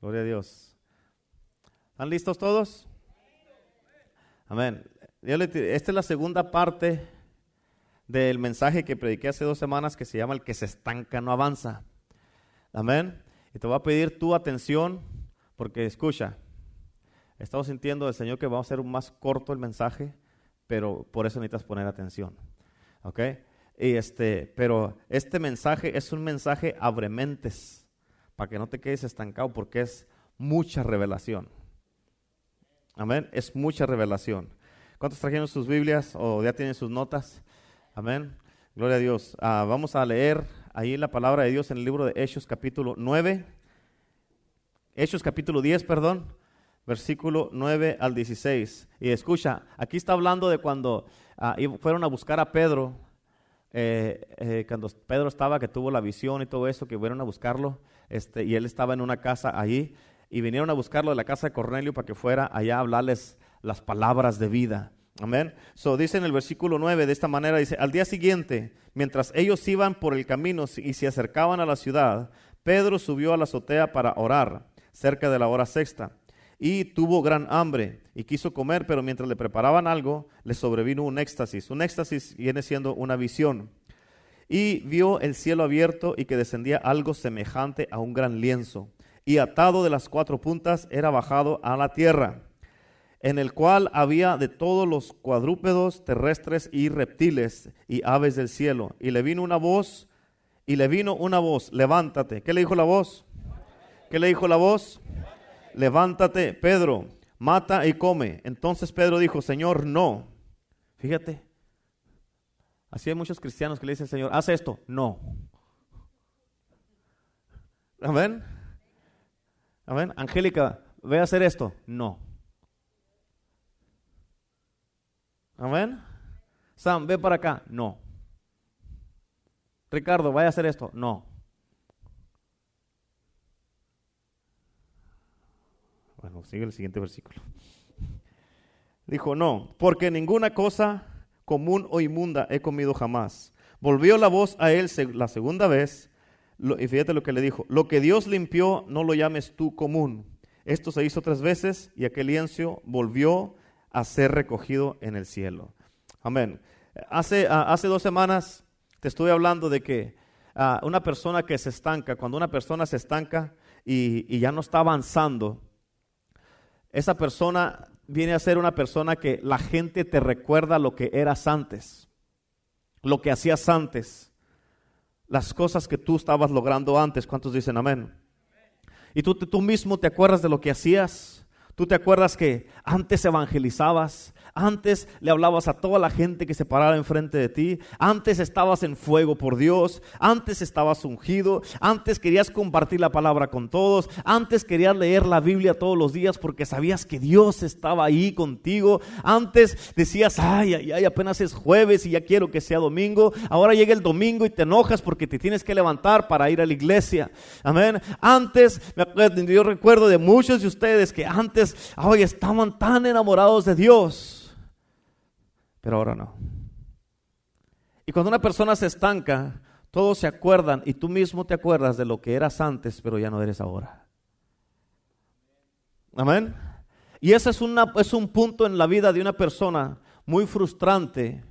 Gloria a Dios. ¿Están listos todos? Amén. Esta es la segunda parte del mensaje que prediqué hace dos semanas que se llama El que se estanca no avanza. Amén. Y te voy a pedir tu atención porque escucha, estamos sintiendo del Señor que va a ser más corto el mensaje, pero por eso necesitas poner atención. ¿Ok? Y este, pero este mensaje es un mensaje abrementes para que no te quedes estancado porque es mucha revelación. Amén. Es mucha revelación. ¿Cuántos trajeron sus Biblias o ya tienen sus notas? Amén. Gloria a Dios. Ah, vamos a leer ahí la palabra de Dios en el libro de Hechos capítulo 9. Hechos capítulo 10, perdón, versículo 9 al 16. Y escucha, aquí está hablando de cuando ah, fueron a buscar a Pedro, eh, eh, cuando Pedro estaba, que tuvo la visión y todo eso, que fueron a buscarlo, este, y él estaba en una casa allí, y vinieron a buscarlo de la casa de Cornelio para que fuera allá a hablarles las palabras de vida. Amén. So dice en el versículo 9 de esta manera, dice, al día siguiente, mientras ellos iban por el camino y se acercaban a la ciudad, Pedro subió a la azotea para orar, cerca de la hora sexta, y tuvo gran hambre y quiso comer, pero mientras le preparaban algo, le sobrevino un éxtasis. Un éxtasis viene siendo una visión. Y vio el cielo abierto y que descendía algo semejante a un gran lienzo, y atado de las cuatro puntas era bajado a la tierra en el cual había de todos los cuadrúpedos terrestres y reptiles y aves del cielo. Y le vino una voz, y le vino una voz, levántate. ¿Qué le dijo la voz? ¿Qué le dijo la voz? Levántate, Pedro, mata y come. Entonces Pedro dijo, Señor, no. Fíjate, así hay muchos cristianos que le dicen, Señor, haz esto. No. Amén. Amén. Angélica, ve a hacer esto. No. Amén. Sam, ve para acá. No. Ricardo, vaya a hacer esto. No. Bueno, sigue el siguiente versículo. Dijo, no, porque ninguna cosa común o inmunda he comido jamás. Volvió la voz a él la segunda vez, y fíjate lo que le dijo, lo que Dios limpió no lo llames tú común. Esto se hizo tres veces y aquel lienzo volvió a ser recogido en el cielo. Amén. Hace, ah, hace dos semanas te estuve hablando de que ah, una persona que se estanca, cuando una persona se estanca y, ya no está avanzando, esa persona viene a ser una persona que la gente te recuerda lo que eras antes, lo que hacías antes, las cosas que tú estabas logrando antes. ¿Cuántos dicen amén? Y tú, tú mismo te acuerdas de lo que hacías. Tú te acuerdas que antes evangelizabas, antes le hablabas a toda la gente que se parara enfrente de ti. Antes estabas en fuego por Dios. Antes estabas ungido. Antes querías compartir la palabra con todos. Antes querías leer la Biblia todos los días porque sabías que Dios estaba ahí contigo. Antes decías, ay, ay, ay, apenas es jueves y ya quiero que sea domingo. Ahora llega el domingo y te enojas porque te tienes que levantar para ir a la iglesia. Amén. Antes, yo recuerdo de muchos de ustedes que antes, ay, estaban tan enamorados de Dios pero ahora no. Y cuando una persona se estanca, todos se acuerdan y tú mismo te acuerdas de lo que eras antes, pero ya no eres ahora. Amén. Y ese es, una, es un punto en la vida de una persona muy frustrante.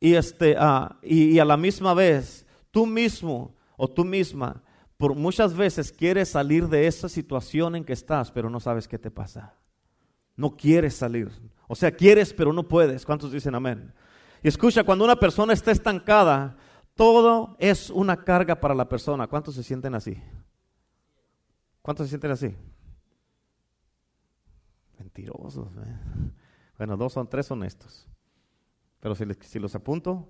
Y, este, ah, y, y a la misma vez, tú mismo o tú misma, por muchas veces quieres salir de esa situación en que estás, pero no sabes qué te pasa. No quieres salir. O sea, quieres pero no puedes. ¿Cuántos dicen amén? Y escucha, cuando una persona está estancada, todo es una carga para la persona. ¿Cuántos se sienten así? ¿Cuántos se sienten así? Mentirosos. ¿eh? Bueno, dos son tres honestos. Pero si, si, los apunto,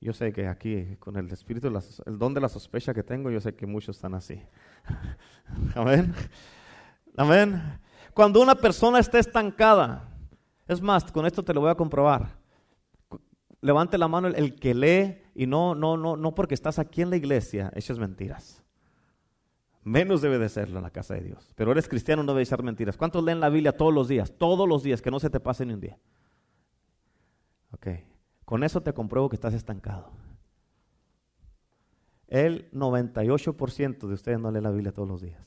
yo sé que aquí con el espíritu, el don de la sospecha que tengo, yo sé que muchos están así. Amén. Amén. Cuando una persona está estancada, es más, con esto te lo voy a comprobar. Levante la mano el, que lee y no, no, no, no porque estás aquí en la iglesia, es mentiras. Menos debe de serlo en la casa de Dios. Pero eres cristiano, no debe echar mentiras. ¿Cuántos leen la Biblia todos los días? Todos los días, que no se te pase ni un día. Ok, con eso te compruebo que estás estancado. El 98% de ustedes no leen la Biblia todos los días.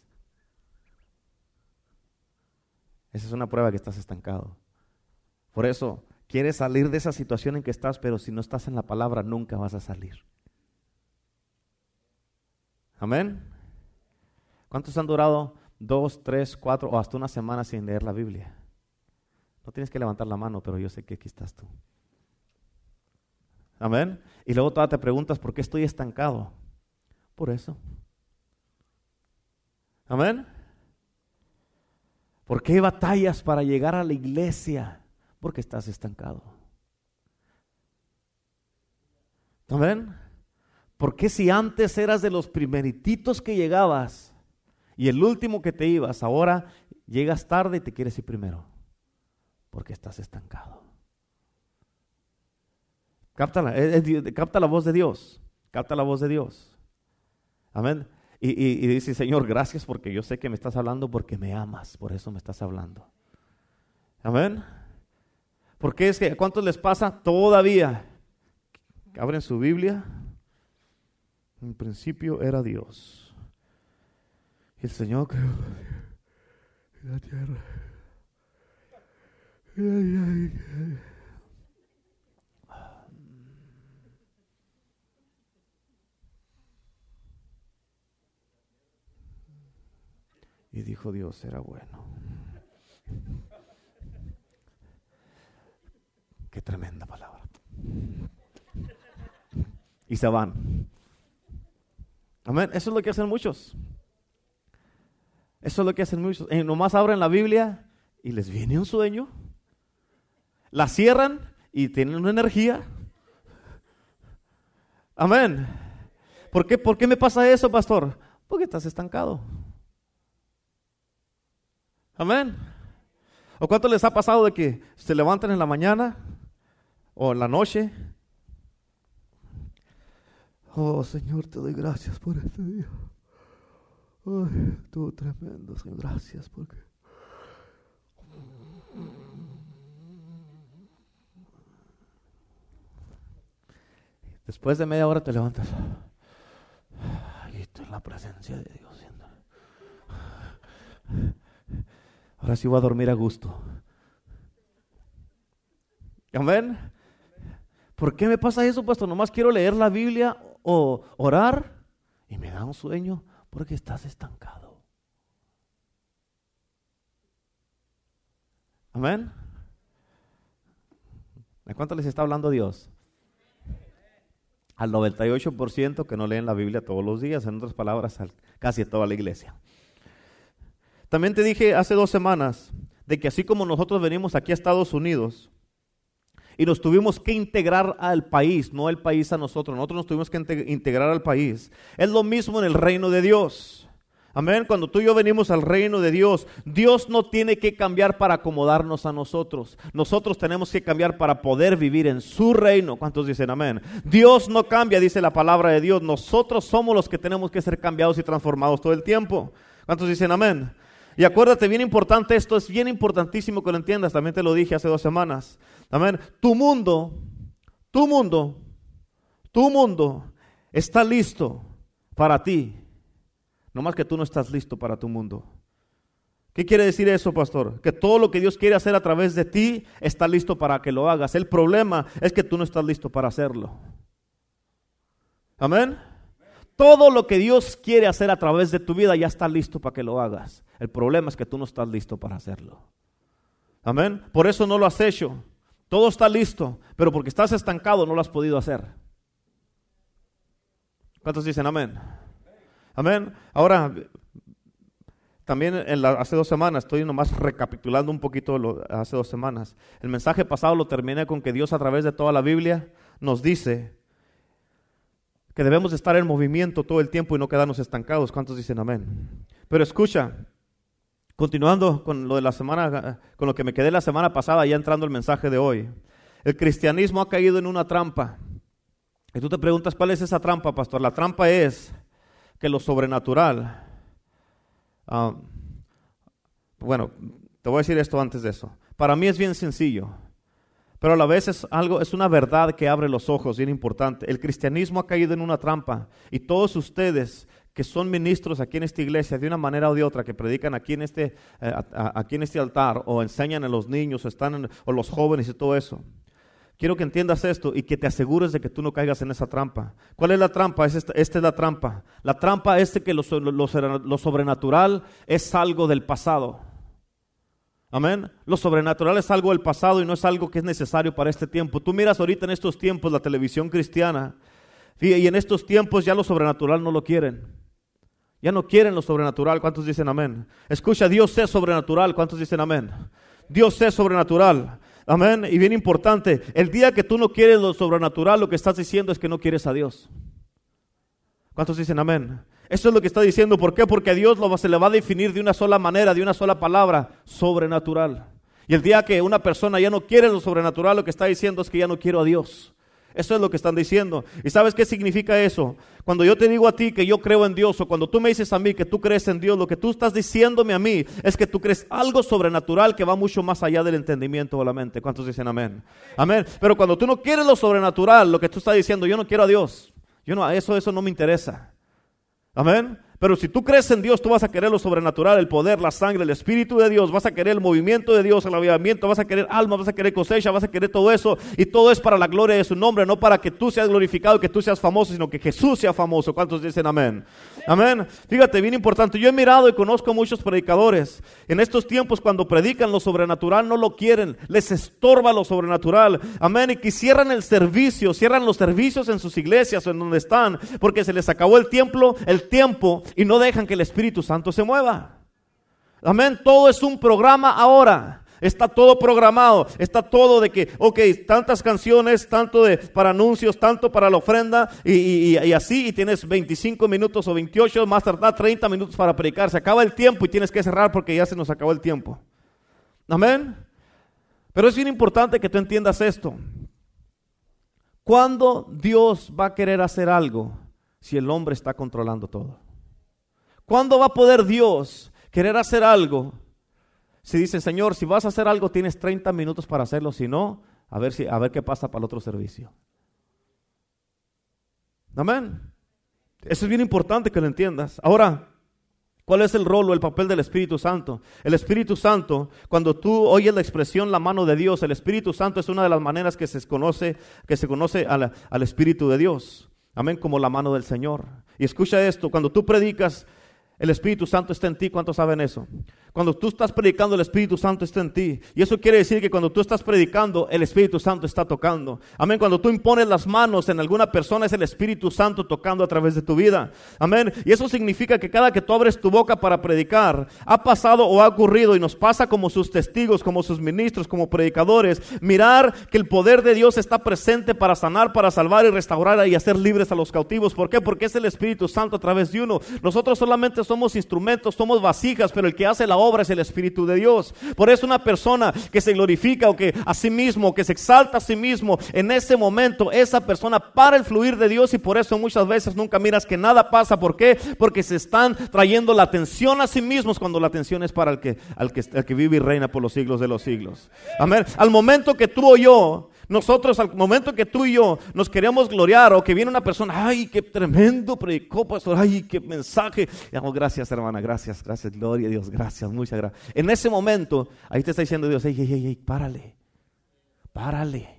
Esa es una prueba que estás estancado. Por eso, quieres salir de esa situación en que estás, pero si no estás en la palabra, nunca vas a salir. Amén. ¿Cuántos han durado dos, tres, cuatro o hasta una semana sin leer la Biblia? No tienes que levantar la mano, pero yo sé que aquí estás tú. Amén. Y luego todavía te preguntas, ¿por qué estoy estancado? Por eso. Amén. ¿Por qué batallas para llegar a la iglesia? Porque estás estancado. Amén. ¿Por qué si antes eras de los primerititos que llegabas y el último que te ibas, ahora llegas tarde y te quieres ir primero? Porque estás estancado. Capta la, capta la voz de Dios. Capta la voz de Dios. Amén. Y, y, dice, Señor, gracias porque yo sé que me estás hablando porque me amas, por eso me estás hablando. Amén. Porque es que, ¿a cuántos les pasa todavía? Abren su Biblia. En principio era Dios. Y el Señor creó la tierra. Y dijo Dios, era bueno. Qué tremenda palabra. Y se van. Amén. Eso es lo que hacen muchos. Eso es lo que hacen muchos. Y nomás abren la Biblia y les viene un sueño. La cierran y tienen una energía. Amén. ¿Por qué, ¿Por qué me pasa eso, pastor? Porque estás estancado. Amén. ¿O cuánto les ha pasado de que se levantan en la mañana o en la noche? Oh Señor, te doy gracias por este día. Ay, tú tremendo, Señor. Gracias porque. Después de media hora te levantas. Y estoy en la presencia de Dios. Ahora sí voy a dormir a gusto. Amén. ¿Por qué me pasa eso, pastor? Nomás quiero leer la Biblia o orar y me da un sueño porque estás estancado. Amén. ¿De cuánto les está hablando Dios? Al 98% que no leen la Biblia todos los días, en otras palabras, casi toda la iglesia. También te dije hace dos semanas de que así como nosotros venimos aquí a Estados Unidos y nos tuvimos que integrar al país, no el país a nosotros, nosotros nos tuvimos que integrar al país, es lo mismo en el reino de Dios. Amén, cuando tú y yo venimos al reino de Dios, Dios no tiene que cambiar para acomodarnos a nosotros. Nosotros tenemos que cambiar para poder vivir en su reino. ¿Cuántos dicen amén? Dios no cambia, dice la palabra de Dios. Nosotros somos los que tenemos que ser cambiados y transformados todo el tiempo. ¿Cuántos dicen amén? Y acuérdate, bien importante esto, es bien importantísimo que lo entiendas, también te lo dije hace dos semanas. Amén. Tu mundo, tu mundo, tu mundo está listo para ti. No más que tú no estás listo para tu mundo. ¿Qué quiere decir eso, pastor? Que todo lo que Dios quiere hacer a través de ti está listo para que lo hagas. El problema es que tú no estás listo para hacerlo. Amén. Todo lo que Dios quiere hacer a través de tu vida ya está listo para que lo hagas. El problema es que tú no estás listo para hacerlo. Amén. Por eso no lo has hecho. Todo está listo, pero porque estás estancado no lo has podido hacer. ¿Cuántos dicen amén? Amén. Ahora, también hace dos semanas, estoy nomás recapitulando un poquito lo, hace dos semanas. El mensaje pasado lo terminé con que Dios a través de toda la Biblia nos dice que debemos estar en movimiento todo el tiempo y no quedarnos estancados. ¿Cuántos dicen amén? Pero escucha, continuando con lo de la semana, con lo que me quedé la semana pasada, ya entrando el mensaje de hoy. El cristianismo ha caído en una trampa. Y tú te preguntas, ¿cuál es esa trampa, pastor? La trampa es que lo sobrenatural, ah, bueno, te voy a decir esto antes de eso. Para mí es bien sencillo. Pero a la vez es algo, es una verdad que abre los ojos, bien importante. El cristianismo ha caído en una trampa y todos ustedes que son ministros aquí en esta iglesia de una manera o de otra, que predican aquí en este, eh, aquí en este altar o enseñan a los niños o, están o los jóvenes y todo eso. Quiero que entiendas esto y que te asegures de que tú no caigas en esa trampa. ¿Cuál es la trampa? esta, es la trampa. La trampa es que lo, lo sobrenatural es algo del pasado. Amén. Lo sobrenatural es algo del pasado y no es algo que es necesario para este tiempo. Tú miras ahorita en estos tiempos la televisión cristiana y en estos tiempos ya lo sobrenatural no lo quieren. Ya no quieren lo sobrenatural. ¿Cuántos dicen amén? Escucha, Dios es sobrenatural. ¿Cuántos dicen amén? Dios es sobrenatural. Amén. Y bien importante, el día que tú no quieres lo sobrenatural, lo que estás diciendo es que no quieres a Dios. ¿Cuántos dicen amén? Eso es lo que está diciendo. ¿Por qué? Porque Dios lo, se le va a definir de una sola manera, de una sola palabra, sobrenatural. Y el día que una persona ya no quiere lo sobrenatural, lo que está diciendo es que ya no quiero a Dios. Eso es lo que están diciendo. ¿Y sabes qué significa eso? Cuando yo te digo a ti que yo creo en Dios o cuando tú me dices a mí que tú crees en Dios, lo que tú estás diciéndome a mí es que tú crees algo sobrenatural que va mucho más allá del entendimiento o la mente. ¿Cuántos dicen amén? Amén. Pero cuando tú no quieres lo sobrenatural, lo que tú estás diciendo, yo no quiero a Dios. Yo no, eso, eso no me interesa. Amén. Pero si tú crees en Dios, tú vas a querer lo sobrenatural, el poder, la sangre, el Espíritu de Dios, vas a querer el movimiento de Dios, el avivamiento, vas a querer alma, vas a querer cosecha, vas a querer todo eso. Y todo es para la gloria de su nombre, no para que tú seas glorificado, que tú seas famoso, sino que Jesús sea famoso. ¿Cuántos dicen amén? Amén. Fíjate, bien importante. Yo he mirado y conozco muchos predicadores. En estos tiempos, cuando predican lo sobrenatural, no lo quieren. Les estorba lo sobrenatural. Amén. Y que cierran el servicio, cierran los servicios en sus iglesias o en donde están, porque se les acabó el tiempo, el tiempo y no dejan que el Espíritu Santo se mueva. Amén. Todo es un programa ahora. Está todo programado, está todo de que, ok, tantas canciones, tanto de, para anuncios, tanto para la ofrenda y, así, y tienes 25 minutos o 28, más tardar 30 minutos para predicar. Se acaba el tiempo y tienes que cerrar porque ya se nos acabó el tiempo. Amén. Pero es bien importante que tú entiendas esto. ¿Cuándo Dios va a querer hacer algo si el hombre está controlando todo? ¿Cuándo va a poder Dios querer hacer algo? Si dice, Señor, si vas a hacer algo, tienes 30 minutos para hacerlo. Si no, a ver, si, a ver qué pasa para el otro servicio. Amén. Eso es bien importante que lo entiendas. Ahora, ¿cuál es el rol o el papel del Espíritu Santo? El Espíritu Santo, cuando tú oyes la expresión la mano de Dios, el Espíritu Santo es una de las maneras que se conoce, que se conoce al Espíritu de Dios. Amén, como la mano del Señor. Y escucha esto, cuando tú predicas el Espíritu Santo está en ti. ¿Cuántos saben eso? Cuando tú estás predicando, el Espíritu Santo está en ti. Y eso quiere decir que cuando tú estás predicando, el Espíritu Santo está tocando. Amén. Cuando tú impones las manos en alguna persona, es el Espíritu Santo tocando a través de tu vida. Amén. Y eso significa que cada que tú abres tu boca para predicar, ha pasado o ha ocurrido y nos pasa como sus testigos, como sus ministros, como predicadores, mirar que el poder de Dios está presente para sanar, para salvar y restaurar y hacer libres a los cautivos. ¿Por qué? Porque es el Espíritu Santo a través de uno. Nosotros solamente somos instrumentos, somos vasijas, pero el que hace la obra es el Espíritu de Dios. Por eso una persona que se glorifica o que a sí mismo, que se exalta a sí mismo, en ese momento esa persona para el fluir de Dios y por eso muchas veces nunca miras que nada pasa. ¿Por qué? Porque se están trayendo la atención a sí mismos cuando la atención es para el que, al que, que vive y reina por los siglos de los siglos. Amén. Al momento que tú o yo nosotros al momento que tú y yo nos queremos gloriar o que viene una persona, ay, qué tremendo predicó, pastor, ay, qué mensaje. Y gracias hermana, gracias, gracias, gloria a Dios, gracias, muchas gracias. En ese momento, ahí te está diciendo Dios, hey, hey, hey, hey, párale, párale.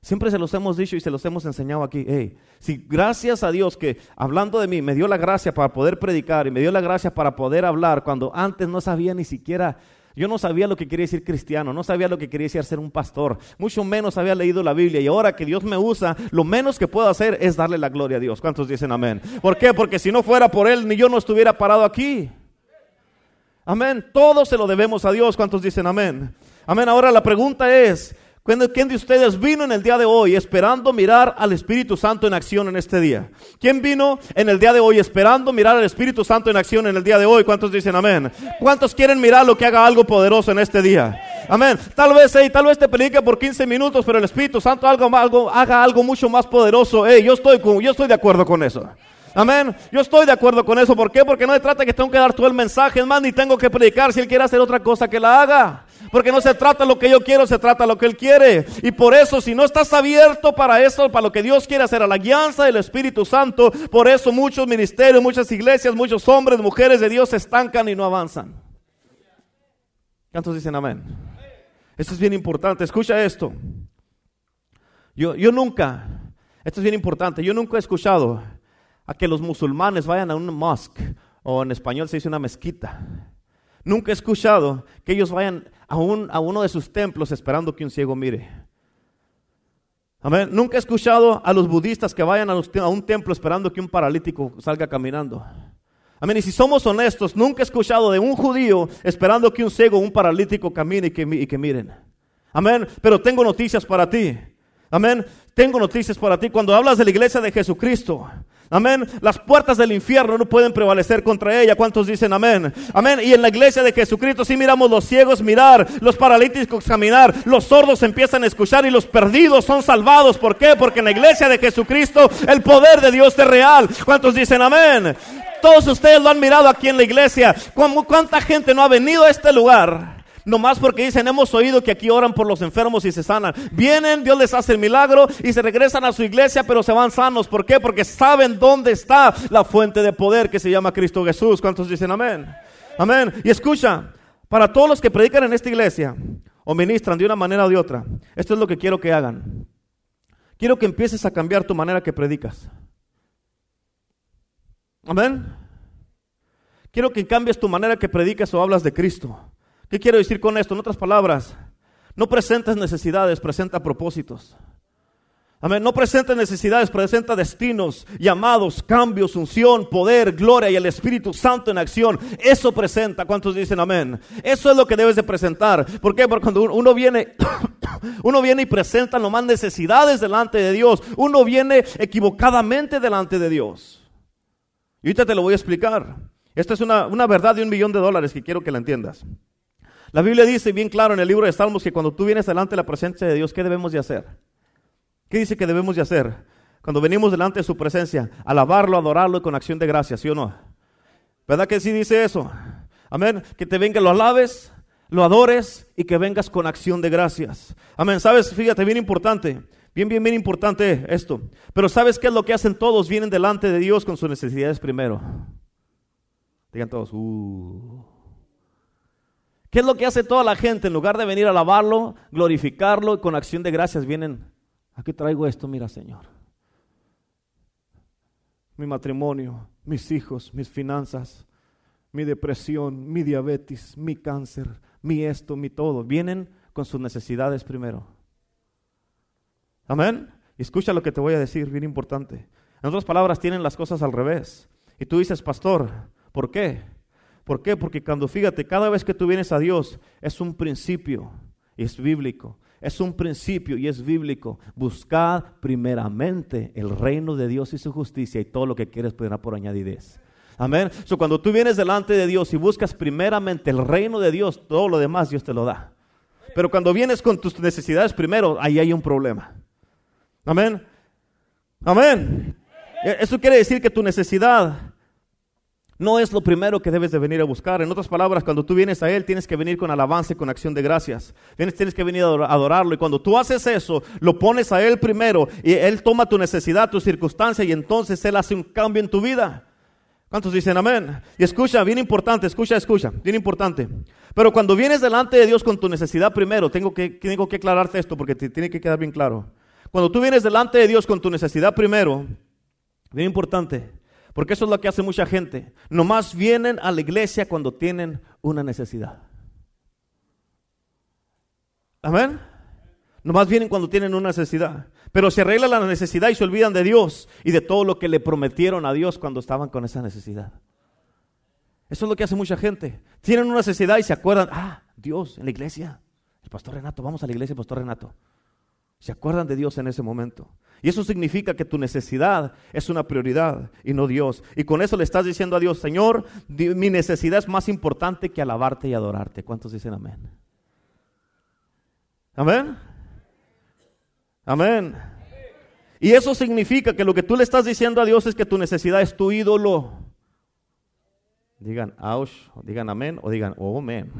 Siempre se los hemos dicho y se los hemos enseñado aquí. Hey, si gracias a Dios que hablando de mí me dio la gracia para poder predicar y me dio la gracia para poder hablar cuando antes no sabía ni siquiera yo no sabía lo que quería decir cristiano, no sabía lo que quería decir ser un pastor, mucho menos había leído la Biblia y ahora que Dios me usa, lo menos que puedo hacer es darle la gloria a Dios. ¿Cuántos dicen amén? ¿Por qué? Porque si no fuera por Él, ni yo no estuviera parado aquí. Amén. Todo se lo debemos a Dios. ¿Cuántos dicen amén? Amén. Ahora la pregunta es, ¿Quién de ustedes vino en el día de hoy esperando mirar al Espíritu Santo en acción en este día? ¿Quién vino en el día de hoy esperando mirar al Espíritu Santo en acción en el día de hoy? ¿Cuántos dicen amén? ¿Cuántos quieren mirar lo que haga algo poderoso en este día? Amén. Tal vez, tal vez te predique por 15 minutos, pero el Espíritu Santo algo, haga algo mucho más poderoso. yo, estoy, yo estoy de acuerdo con eso. Amén. Yo estoy de acuerdo con eso. ¿Por qué? Porque no se trata que tengo que dar todo el mensaje. Más, ni tengo que predicar si Él quiere hacer otra cosa que la haga. Porque no se trata lo que yo quiero, se trata lo que Él quiere. Y por eso, si no estás abierto para eso, para lo que Dios quiere hacer, a la guianza del Espíritu Santo, por eso muchos ministerios, muchas iglesias, muchos hombres, mujeres de Dios se estancan y no avanzan. ¿Cuántos dicen amén? Esto es bien importante. Escucha esto. Yo, yo nunca, esto es bien importante, yo nunca he escuchado a que los musulmanes vayan a un mosque, o en español se dice una mezquita. Nunca he escuchado que ellos vayan a, un, a uno de sus templos esperando que un ciego mire. Amén. Nunca he escuchado a los budistas que vayan a, un templo esperando que un paralítico salga caminando. Amén. Y si somos honestos, nunca he escuchado de un judío esperando que un ciego o un paralítico camine y que, y que miren. Amén. Pero tengo noticias para ti. Amén. Tengo noticias para ti. Cuando hablas de la iglesia de Jesucristo, Amén. Las puertas del infierno no pueden prevalecer contra ella. ¿Cuántos dicen amén? Amén. Y en la iglesia de Jesucristo sí miramos los ciegos mirar, los paralíticos caminar, los sordos empiezan a escuchar y los perdidos son salvados. ¿Por qué? Porque en la iglesia de Jesucristo el poder de Dios es real. ¿Cuántos dicen amén? Todos ustedes lo han mirado aquí en la iglesia. ¿Cuánta gente no ha venido a este lugar? Nomás porque dicen, hemos oído que aquí oran por los enfermos y se sanan. Vienen, Dios les hace el milagro y se regresan a su iglesia, pero se van sanos. ¿Por qué? Porque saben dónde está la fuente de poder que se llama Cristo Jesús. ¿Cuántos dicen amén? Amén. Y escucha, para todos los que predican en esta iglesia o ministran de una manera o de otra, esto es lo que quiero que hagan. Quiero que empieces a cambiar tu manera que predicas. Amén. Quiero que cambies tu manera que predicas o hablas de Cristo. ¿Qué quiero decir con esto? En otras palabras, no presentes necesidades, presenta propósitos. Amén. No presenta necesidades, presenta destinos, llamados, cambios, unción, poder, gloria y el Espíritu Santo en acción. Eso presenta. ¿Cuántos dicen amén? Eso es lo que debes de presentar. ¿Por qué? Porque cuando uno viene, uno viene y presenta nomás necesidades delante de Dios, uno viene equivocadamente delante de Dios. Y ahorita te lo voy a explicar. Esta es una, una verdad de un millón de dólares que quiero que la entiendas. La Biblia dice bien claro en el libro de Salmos que cuando tú vienes delante de la presencia de Dios, ¿qué debemos de hacer? ¿Qué dice que debemos de hacer? Cuando venimos delante de su presencia, alabarlo, adorarlo con acción de gracias, ¿sí o no? ¿Verdad que sí dice eso? Amén. Que te venga, lo alabes, lo adores y que vengas con acción de gracias. Amén. ¿Sabes? Fíjate, bien importante. Bien, bien, bien importante esto. Pero ¿sabes qué es lo que hacen todos? Vienen delante de Dios con sus necesidades primero. Digan todos, uh. ¿Qué es lo que hace toda la gente? En lugar de venir a alabarlo, glorificarlo y con acción de gracias vienen, aquí traigo esto, mira Señor. Mi matrimonio, mis hijos, mis finanzas, mi depresión, mi diabetes, mi cáncer, mi esto, mi todo. Vienen con sus necesidades primero. Amén. Escucha lo que te voy a decir, bien importante. En otras palabras, tienen las cosas al revés. Y tú dices, pastor, ¿por qué? ¿Por qué? Porque cuando fíjate, cada vez que tú vienes a Dios es un principio es bíblico. Es un principio y es bíblico. Buscad primeramente el reino de Dios y su justicia y todo lo que quieres podrá por añadidez. Amén. So, cuando tú vienes delante de Dios y buscas primeramente el reino de Dios, todo lo demás Dios te lo da. Pero cuando vienes con tus necesidades primero, ahí hay un problema. Amén. Amén. E, eso quiere decir que tu necesidad no es lo primero que debes de venir a buscar. En otras palabras, cuando tú vienes a Él, tienes que venir con alabanza y con acción de gracias. Tienes, tienes que venir a adorarlo. Y cuando tú haces eso, lo pones a Él primero y Él toma tu necesidad, tu circunstancia y entonces Él hace un cambio en tu vida. ¿Cuántos dicen amén? Y escucha, bien importante, escucha, escucha, bien importante. Pero cuando vienes delante de Dios con tu necesidad primero, tengo que, tengo que aclararte esto porque te tiene que quedar bien claro. Cuando tú vienes delante de Dios con tu necesidad primero, bien importante, porque eso es lo que hace mucha gente. Nomás vienen a la iglesia cuando tienen una necesidad. Amén. Nomás vienen cuando tienen una necesidad. Pero se arregla la necesidad y se olvidan de Dios y de todo lo que le prometieron a Dios cuando estaban con esa necesidad. Eso es lo que hace mucha gente. Tienen una necesidad y se acuerdan, ah, Dios en la iglesia. El pastor Renato, vamos a la iglesia, pastor Renato. Se acuerdan de Dios en ese momento. Y eso significa que tu necesidad es una prioridad y no Dios. Y con eso le estás diciendo a Dios, Señor, mi necesidad es más importante que alabarte y adorarte. ¿Cuántos dicen amén? Amén. Amén. Y eso significa que lo que tú le estás diciendo a Dios es que tu necesidad es tu ídolo. Digan, ouch, digan amén o digan, oh, amén.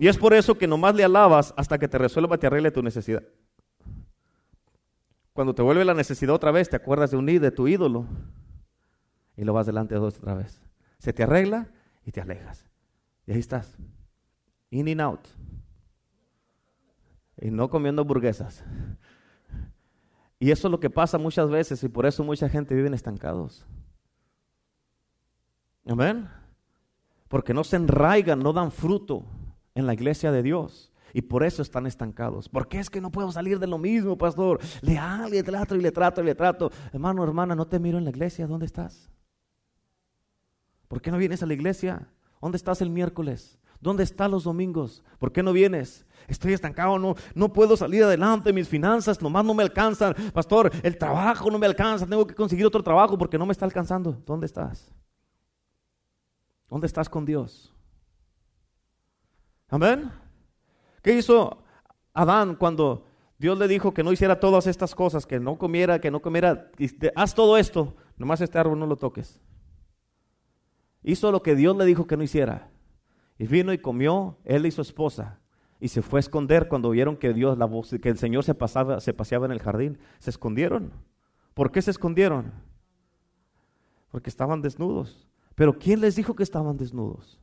Y es por eso que nomás le alabas hasta que te resuelva, te arregle tu necesidad. Cuando te vuelve la necesidad otra vez, te acuerdas de un de tu ídolo y lo vas delante de Dios otra vez. Se te arregla y te alejas. Y ahí estás. In and out. Y no comiendo burguesas. Y eso es lo que pasa muchas veces y por eso mucha gente vive estancados. Amén. Porque no se enraigan, no dan fruto en la iglesia de Dios. Y por eso están estancados. ¿Por qué es que no puedo salir de lo mismo, pastor? Le hablo, le trato y le trato y le trato. Hermano, hermana, no te miro en la iglesia. ¿Dónde estás? ¿Por qué no vienes a la iglesia? ¿Dónde estás el miércoles? ¿Dónde estás los domingos? ¿Por qué no vienes? Estoy estancado, no, no puedo salir adelante, mis finanzas nomás no me alcanzan. Pastor, el trabajo no me alcanza, tengo que conseguir otro trabajo porque no me está alcanzando. ¿Dónde estás? ¿Dónde estás con Dios? Amén. ¿Qué hizo Adán cuando Dios le dijo que no hiciera todas estas cosas, que no comiera, que no comiera, haz todo esto, nomás este árbol no lo toques? Hizo lo que Dios le dijo que no hiciera. Y vino y comió él y su esposa. Y se fue a esconder cuando vieron que Dios, la voz, que el Señor se, pasaba, se paseaba en el jardín. Se escondieron. ¿Por qué se escondieron? Porque estaban desnudos. Pero ¿quién les dijo que estaban desnudos?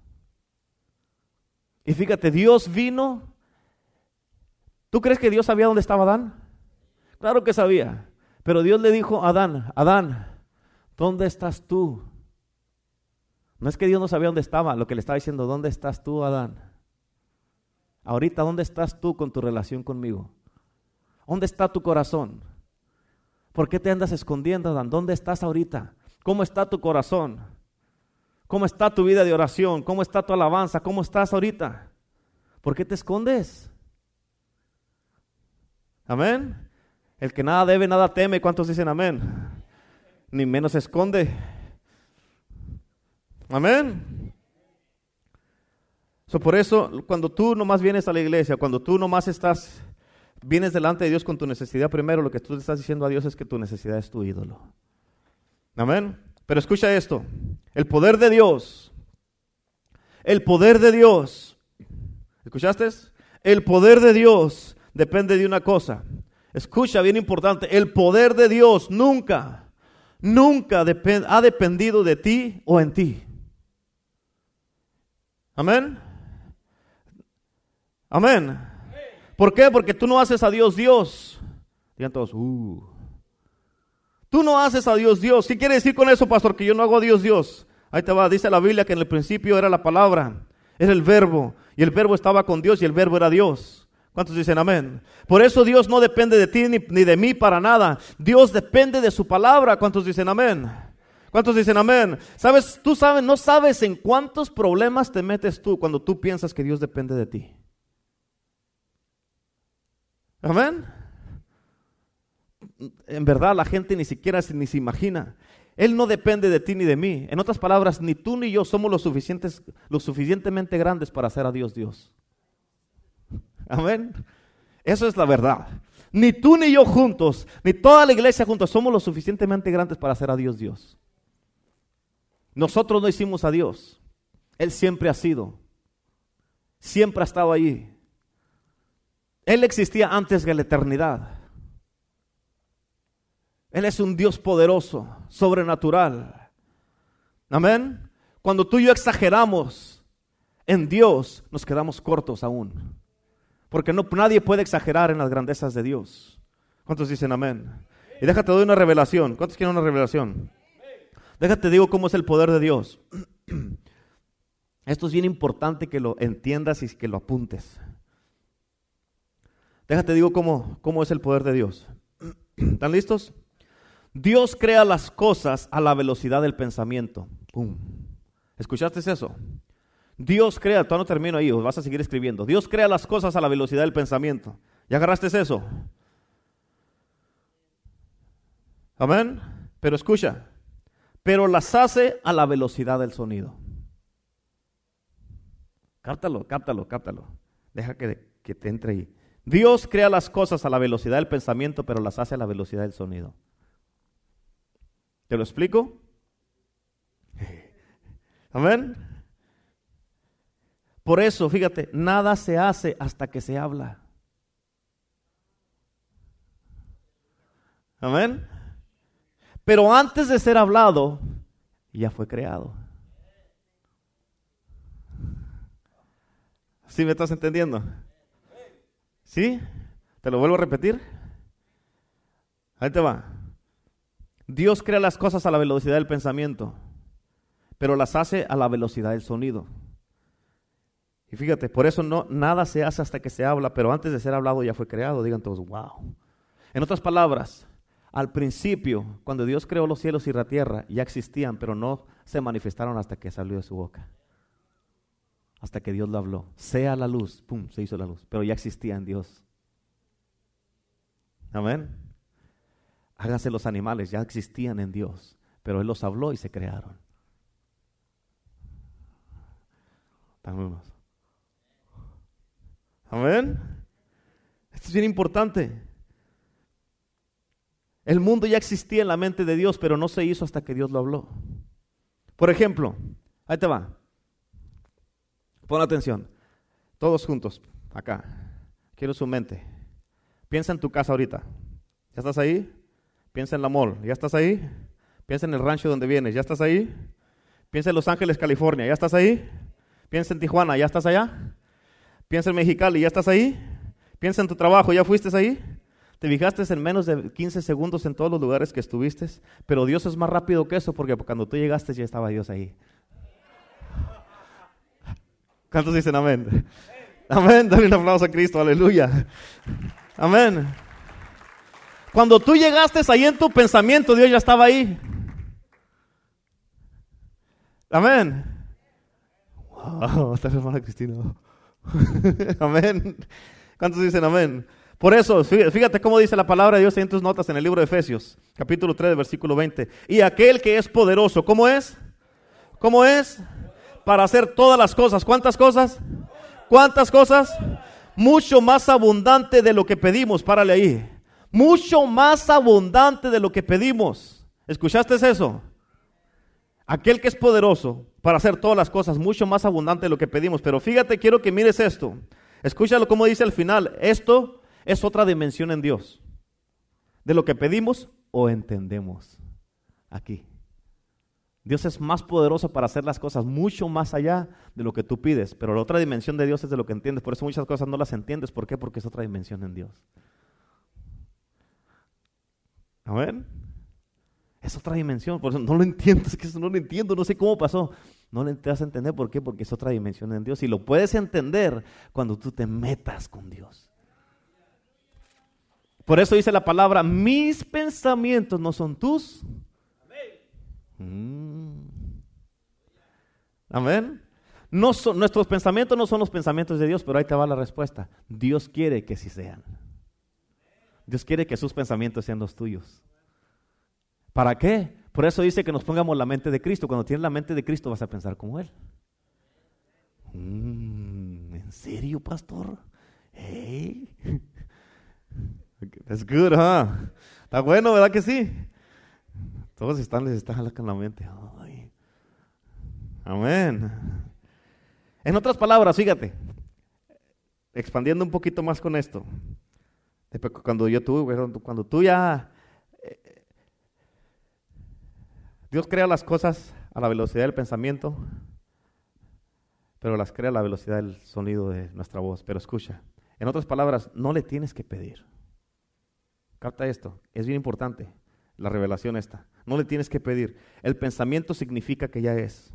Y fíjate, Dios vino. ¿Tú crees que Dios sabía dónde estaba Adán? Claro que sabía. Pero Dios le dijo a Adán, Adán, ¿dónde estás tú? No es que Dios no sabía dónde estaba, lo que le estaba diciendo, ¿dónde estás tú, Adán? Ahorita, ¿dónde estás tú con tu relación conmigo? ¿Dónde está tu corazón? ¿Por qué te andas escondiendo, Adán? ¿Dónde estás ahorita? ¿Cómo está tu corazón? ¿Cómo está tu vida de oración? ¿Cómo está tu alabanza? ¿Cómo estás ahorita? ¿Por qué te escondes? Amén. El que nada debe, nada teme. ¿Cuántos dicen amén? Ni menos se esconde. Amén. por eso, cuando tú nomás vienes a la iglesia, cuando tú nomás estás, vienes delante de Dios con tu necesidad, primero lo que tú le estás diciendo a Dios es que tu necesidad es tu ídolo. Amén. Pero escucha esto, el poder de Dios, el poder de Dios, ¿escuchaste? El poder de Dios depende de una cosa. Escucha, bien importante, el poder de Dios nunca, nunca ha dependido de ti o en ti. Amén. Amén. ¿Por qué? Porque tú no haces a Dios Dios. Digan todos, uh. Tú no haces a Dios Dios. ¿Qué quiere decir con eso, pastor? Que yo no hago a Dios Dios. Ahí te va, dice la Biblia que en el principio era la palabra, era el verbo, y el verbo estaba con Dios y el verbo era Dios. ¿Cuántos dicen amén? Por eso Dios no depende de ti ni, ni de mí para nada. Dios depende de su palabra. ¿Cuántos dicen amén? ¿Cuántos dicen amén? Sabes, tú sabes, no sabes en cuántos problemas te metes tú cuando tú piensas que Dios depende de ti. Amén en verdad la gente ni siquiera se, ni se imagina. Él no depende de ti ni de mí. En otras palabras, ni tú ni yo somos lo, suficientes, lo suficientemente grandes para hacer a Dios Dios. Amén. Eso es la verdad. Ni tú ni yo juntos, ni toda la iglesia juntos somos lo suficientemente grandes para hacer a Dios Dios. Nosotros no hicimos a Dios. Él siempre ha sido. Siempre ha estado allí. Él existía antes de la eternidad. Él es un Dios poderoso, sobrenatural. Amén. Cuando tú y yo exageramos en Dios, nos quedamos cortos aún. Porque no, nadie puede exagerar en las grandezas de Dios. ¿Cuántos dicen amén? Y déjate doy una revelación. ¿Cuántos quieren una revelación? Déjate digo cómo es el poder de Dios. Esto es bien importante que lo entiendas y que lo apuntes. Déjate digo cómo, cómo es el poder de Dios. ¿Están listos? Dios crea las cosas a la velocidad del pensamiento. ¿Escuchaste eso? Dios crea, todavía no termino ahí, vas a seguir escribiendo. Dios crea las cosas a la velocidad del pensamiento. ¿Ya agarraste eso? Amén. Pero escucha, pero las hace a la velocidad del sonido. Cáptalo, cáptalo, cáptalo. Deja que, que te entre ahí. Dios crea las cosas a la velocidad del pensamiento, pero las hace a la velocidad del sonido. ¿Te lo explico? Amén. Por eso, fíjate, nada se hace hasta que se habla. Amén. Pero antes de ser hablado, ya fue creado. ¿Sí me estás entendiendo? ¿Sí? ¿Te lo vuelvo a repetir? Ahí te va. Dios crea las cosas a la velocidad del pensamiento, pero las hace a la velocidad del sonido. Y fíjate, por eso no, nada se hace hasta que se habla, pero antes de ser hablado ya fue creado. Digan todos, wow. En otras palabras, al principio, cuando Dios creó los cielos y la tierra, ya existían, pero no se manifestaron hasta que salió de su boca. Hasta que Dios lo habló. Sea la luz, pum, se hizo la luz, pero ya existía en Dios. Amén. Háganse los animales, ya existían en Dios, pero Él los habló y se crearon. Amén. Esto es bien importante. El mundo ya existía en la mente de Dios, pero no se hizo hasta que Dios lo habló. Por ejemplo, ahí te va. Pon atención. Todos juntos, acá. Quiero su mente. Piensa en tu casa ahorita. ¿Ya estás ahí? Piensa en la mall. ¿Ya estás ahí? Piensa en el rancho donde vienes. ¿Ya estás ahí? Piensa en Los Ángeles, California. ¿Ya estás ahí? Piensa en Tijuana. ¿Ya estás allá? Piensa en Mexicali. ¿Ya estás ahí? Piensa en tu trabajo. ¿Ya fuiste ahí? Te fijaste en menos de 15 segundos en todos los lugares que estuviste, pero Dios es más rápido que eso porque cuando tú llegaste ya estaba Dios ahí. ¿Cuántos dicen amén? Amén, dale un aplauso a Cristo, aleluya. Amén. Cuando tú llegaste ahí en tu pensamiento, Dios ya estaba ahí. Amén. Wow, está hermana Cristina. amén. ¿Cuántos dicen amén? Por eso, fíjate cómo dice la palabra de Dios en tus notas en el libro de Efesios, capítulo 3, versículo 20. Y aquel que es poderoso, ¿cómo es? ¿Cómo es? Para hacer todas las cosas. ¿Cuántas cosas? ¿Cuántas cosas? Mucho más abundante de lo que pedimos. Párale ahí. Mucho más abundante de lo que pedimos. ¿Escuchaste eso? Aquel que es poderoso para hacer todas las cosas, mucho más abundante de lo que pedimos. Pero fíjate, quiero que mires esto. Escúchalo como dice al final. Esto es otra dimensión en Dios. De lo que pedimos o entendemos aquí. Dios es más poderoso para hacer las cosas mucho más allá de lo que tú pides, pero la otra dimensión de Dios es de lo que entiendes. Por eso muchas cosas no las entiendes. ¿Por qué? Porque es otra dimensión en Dios. Amén. Es otra dimensión, por eso no lo entiendo, es que eso no lo entiendo, no sé cómo pasó. No lo vas a entender, ¿por qué? Porque es otra dimensión en Dios. Y lo puedes entender cuando tú te metas con Dios. Por eso dice la palabra, mis pensamientos no son tus. Mm. Amén. No son, nuestros pensamientos no son los pensamientos de Dios, pero ahí te va la respuesta. Dios quiere que sí sean. Dios quiere que sus pensamientos sean los tuyos. ¿Para qué? Por eso dice que nos pongamos la mente de Cristo. Cuando tienes la mente de Cristo vas a pensar como Él. Mm, ¿En serio, pastor? Hey. Es good, huh? Está bueno, ¿verdad que sí? Todos están, les están jalando la mente. Amén. En otras palabras, fíjate, expandiendo un poquito más con esto. Cuando yo tuve, cuando tú ya... Eh, Dios crea las cosas a la velocidad del pensamiento, pero las crea a la velocidad del sonido de nuestra voz. Pero escucha, en otras palabras, no le tienes que pedir. Capta esto, es bien importante la revelación esta. No le tienes que pedir. El pensamiento significa que ya es.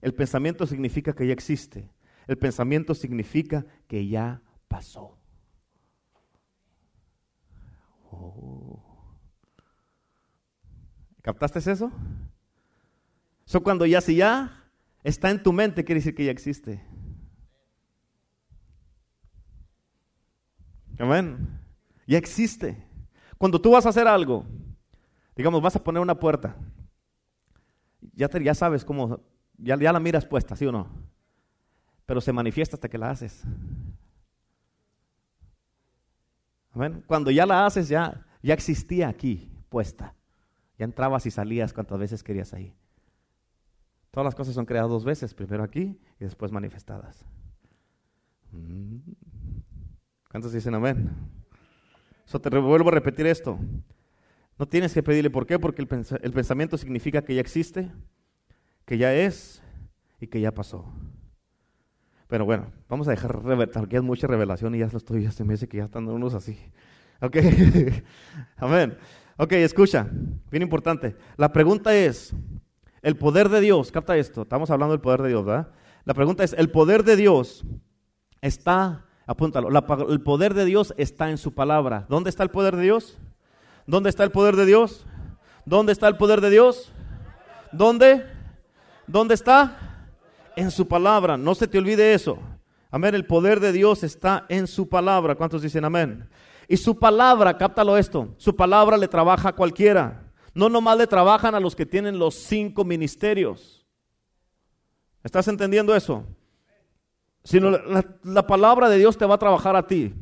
El pensamiento significa que ya existe. El pensamiento significa que ya pasó. Oh. ¿Captaste eso? Eso cuando ya, si ya está en tu mente, quiere decir que ya existe. Amén. Ya existe. Cuando tú vas a hacer algo, digamos, vas a poner una puerta, ya, ya sabes cómo, ya la miras puesta, ¿sí o no? Pero se manifiesta hasta que la haces. Cuando ya la haces, ya, ya existía aquí puesta. Ya entrabas y salías cuantas veces querías ahí. Todas las cosas son creadas dos veces, primero aquí y después manifestadas. Mm. ¿Cuántos dicen amén? Te vuelvo a repetir esto. No tienes que pedirle por qué, porque el, pensamiento significa que ya existe, que ya es y que ya pasó. Pero bueno, vamos a dejar porque es mucha revelación y ya lo estoy, ya se me dice que ya están unos así. Ok, amén. Ok, escucha, bien importante. La pregunta es, el poder de Dios, capta esto, estamos hablando del poder de Dios, ¿verdad? La pregunta es, ¿el poder de Dios está, apúntalo, el poder de Dios está en su palabra. ¿Dónde está el poder de Dios? ¿Dónde está el poder de Dios? ¿Dónde está el poder de Dios? ¿Dónde? ¿Dónde está? En su palabra. No se te olvide eso. Amén. El poder de Dios está en su palabra. ¿Cuántos dicen amén? Y su palabra, cáptalo esto, su palabra le trabaja a cualquiera. No nomás le trabajan a los que tienen los cinco ministerios. ¿Estás entendiendo eso? Sino la, la palabra de Dios te va a trabajar a ti.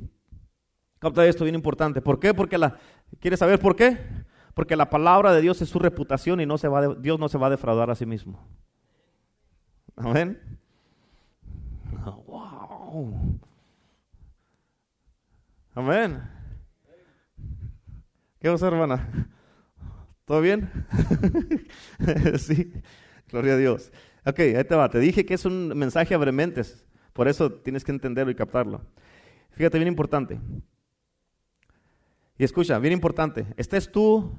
Capta esto, bien importante. ¿Por qué? Porque la, ¿Quieres saber por qué? Porque la palabra de Dios es su reputación y no se va Dios no se va a defraudar a sí mismo. Amén. wow. Amén. ¿Qué pasa, hermana? ¿Todo bien? sí, gloria a Dios. Ok, ahí te va. Te dije que es un mensaje a brementes, por eso tienes que entenderlo y captarlo. Fíjate, bien importante. Y escucha, bien importante, estés tú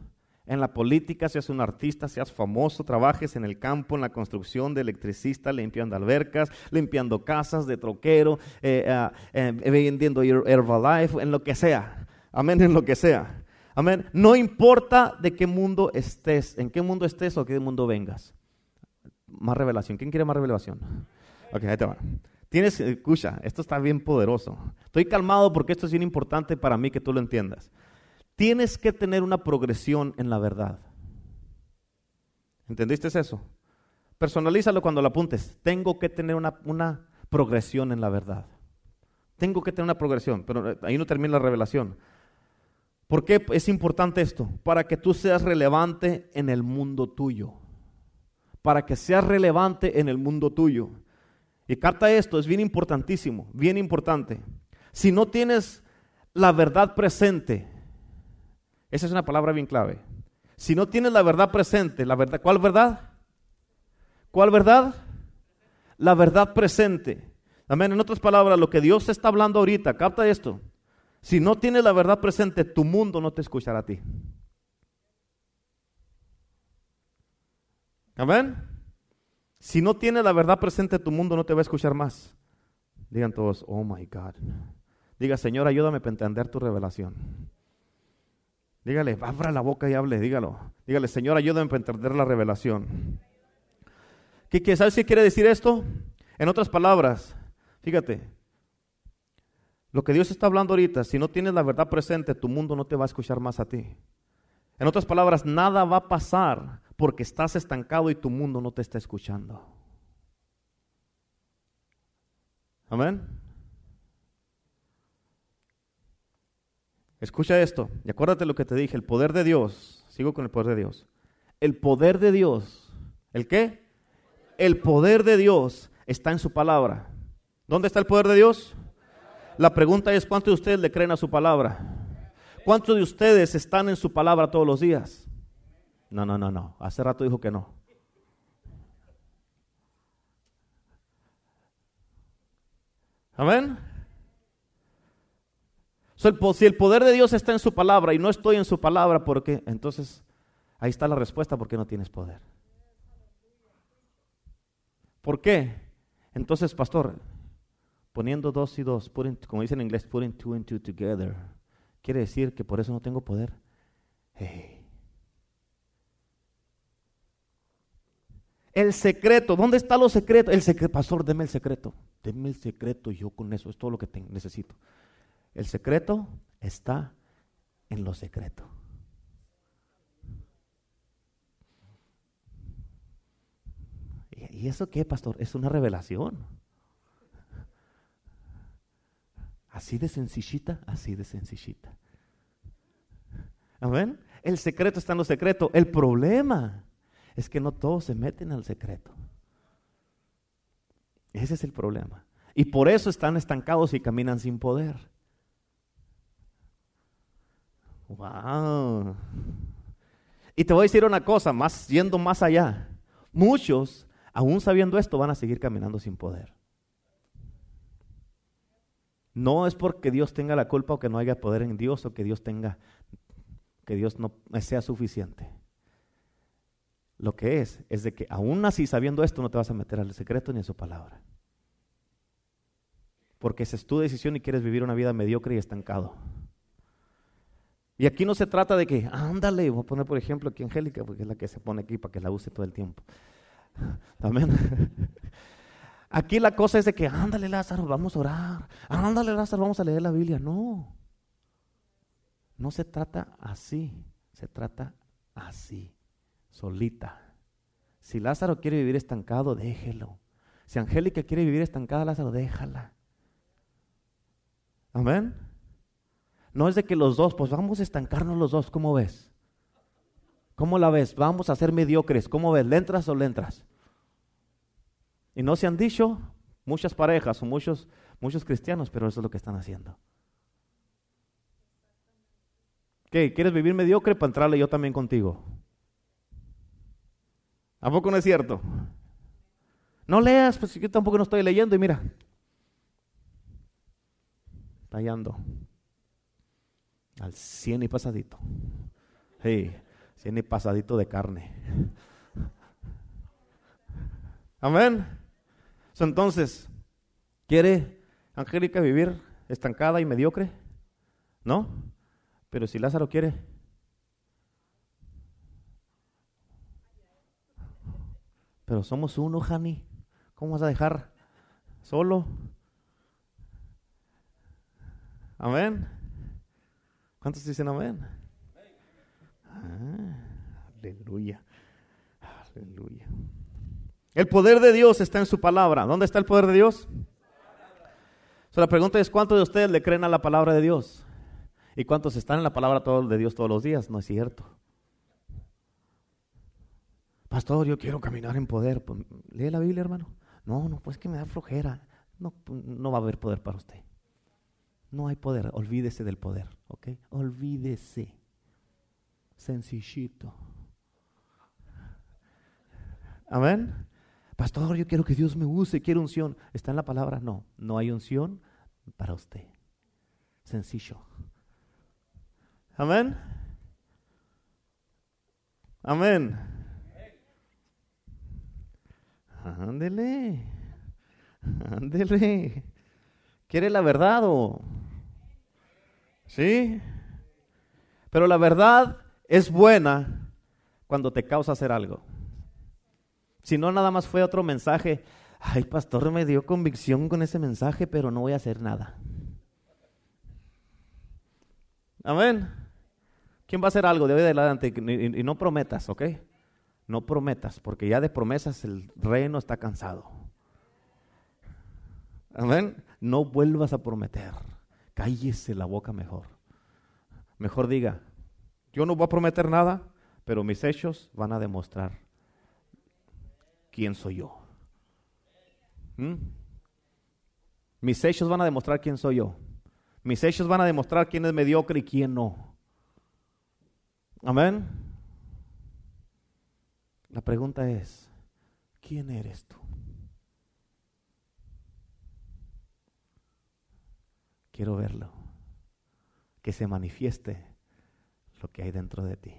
en la política, seas un artista, seas famoso, trabajes en el campo, en la construcción de electricista, limpiando albercas, limpiando casas de troquero, eh, ah, eh, vendiendo Herbalife, en lo que sea. Amén, en lo que sea. Amén. No importa de qué mundo estés, en qué mundo estés o qué mundo vengas. Más revelación. ¿Quién quiere más revelación? Ok, ahí te va. Tienes, escucha, esto está bien poderoso. Estoy calmado porque esto es bien importante para mí que tú lo entiendas. Tienes que tener una progresión en la verdad. ¿Entendiste eso? Personalízalo cuando lo apuntes. Tengo que tener una, progresión en la verdad. Tengo que tener una progresión, pero eh, ahí no termina la revelación. ¿Por qué es importante esto? Para que tú seas relevante en el mundo tuyo. Para que seas relevante en el mundo tuyo. Y carta esto, es bien importantísimo, bien importante. Si no tienes la verdad presente, esa es una palabra bien clave. Si no tienes la verdad presente, la verdad, ¿cuál verdad? ¿Cuál verdad? La verdad presente. Amén. En otras palabras, lo que Dios está hablando ahorita, capta esto. Si no tienes la verdad presente, tu mundo no te escuchará a ti. Amén. Si no tienes la verdad presente, tu mundo no te va a escuchar más. Digan todos, oh my God. Diga, Señor, ayúdame a entender tu revelación. Dígale, abra la boca y hable, dígalo. Dígale, Señor, ayúdame a entender la revelación. ¿Qué, qué, ¿Sabes qué quiere decir esto? En otras palabras, fíjate, lo que Dios está hablando ahorita, si no tienes la verdad presente, tu mundo no te va a escuchar más a ti. En otras palabras, nada va a pasar porque estás estancado y tu mundo no te está escuchando. Amén. Escucha esto y acuérdate lo que te dije, el poder de Dios, sigo con el poder de Dios. El poder de Dios, ¿el qué? El poder de Dios está en su palabra. ¿Dónde está el poder de Dios? La pregunta es, ¿cuántos de ustedes le creen a su palabra? ¿Cuántos de ustedes están en su palabra todos los días? No, no, no, no. Hace rato dijo que no. Amén si el poder de Dios está en su palabra y no estoy en su palabra, ¿por qué? Entonces, ahí está la respuesta, ¿por qué no tienes poder? ¿Por qué? Entonces, pastor, poniendo dos y dos, como dicen en inglés, putting two and two together, quiere decir que por eso no tengo poder. El secreto, ¿dónde está los secretos? El secreto, pastor, deme el secreto. Deme el secreto, yo con eso es todo lo que tengo, necesito. El secreto está en lo secreto. ¿Y eso qué, pastor? Es una revelación. Así de sencillita, así de sencillita. ¿Amén? El secreto está en lo secreto. El problema es que no todos se meten al secreto. Ese es el problema. Y por eso están estancados y caminan sin poder. Wow. Y te voy a decir una cosa, más yendo más allá. Muchos, aún sabiendo esto, van a seguir caminando sin poder. No es porque Dios tenga la culpa o que no haya poder en Dios o que Dios tenga que Dios no sea suficiente. Lo que es es de que aún así sabiendo esto no te vas a meter al secreto ni a su palabra. Porque esa es tu decisión y quieres vivir una vida mediocre y estancado. Y aquí no se trata de que, ándale, voy a poner por ejemplo aquí Angélica, porque es la que se pone aquí para que la use todo el tiempo. Amén. Aquí la cosa es de que, ándale Lázaro, vamos a orar. Ándale Lázaro, vamos a leer la Biblia. No. No se trata así. Se trata así, solita. Si Lázaro quiere vivir estancado, déjelo. Si Angélica quiere vivir estancada, Lázaro, déjala. Amén. No es de que los dos, pues vamos a estancarnos los dos, ¿cómo ves? ¿Cómo la ves? Vamos a ser mediocres, ¿cómo ves? ¿Le entras o le entras? Y no se han dicho muchas parejas o muchos, muchos cristianos, pero eso es lo que están haciendo. ¿Qué? ¿Quieres vivir mediocre para entrarle yo también contigo? ¿A poco no es cierto? No leas, pues yo tampoco no estoy leyendo y mira, tallando al cien y pasadito. Sí, cien y pasadito de carne. Amén. Entonces, ¿quiere Angélica vivir estancada y mediocre? ¿No? Pero si Lázaro quiere. Pero somos uno, Jani. ¿Cómo vas a dejar solo? Amén. ¿Cuántos dicen amén? Ah, aleluya. Aleluya. El poder de Dios está en su palabra. ¿Dónde está el poder de Dios? la pregunta es, ¿cuántos de ustedes le creen a la palabra de Dios? ¿Y cuántos están en la palabra de Dios todos los días? No es cierto. Pastor, yo quiero caminar en poder. Pues, lee la Biblia, hermano. No, no, pues que me da flojera. No, no va a haber poder para usted. No hay poder. Olvídese del poder, ¿ok? Olvídese. Sencillito. Amén. Pastor, yo quiero que Dios me use, quiero unción. ¿Está en la palabra? No, no hay unción para usted. Sencillo. Amén. Amén. Ándele. Ándele. ¿Quiere la verdad o? ¿Sí? Pero la verdad es buena cuando te causa hacer algo. Si no, nada más fue otro mensaje. Ay, pastor, me dio convicción con ese mensaje, pero no voy a hacer nada. Amén. ¿Quién va a hacer algo de hoy de adelante? Y no prometas, ¿ok? No prometas, porque ya de promesas el reino está cansado. Amén. No vuelvas a prometer. Cállese la boca mejor. Mejor diga, yo no voy a prometer nada, pero mis hechos van a demostrar quién soy yo. ¿Mm? Mis hechos van a demostrar quién soy yo. Mis hechos van a demostrar quién es mediocre y quién no. Amén. La pregunta es, ¿quién eres tú? Quiero verlo. Que se manifieste lo que hay dentro de ti.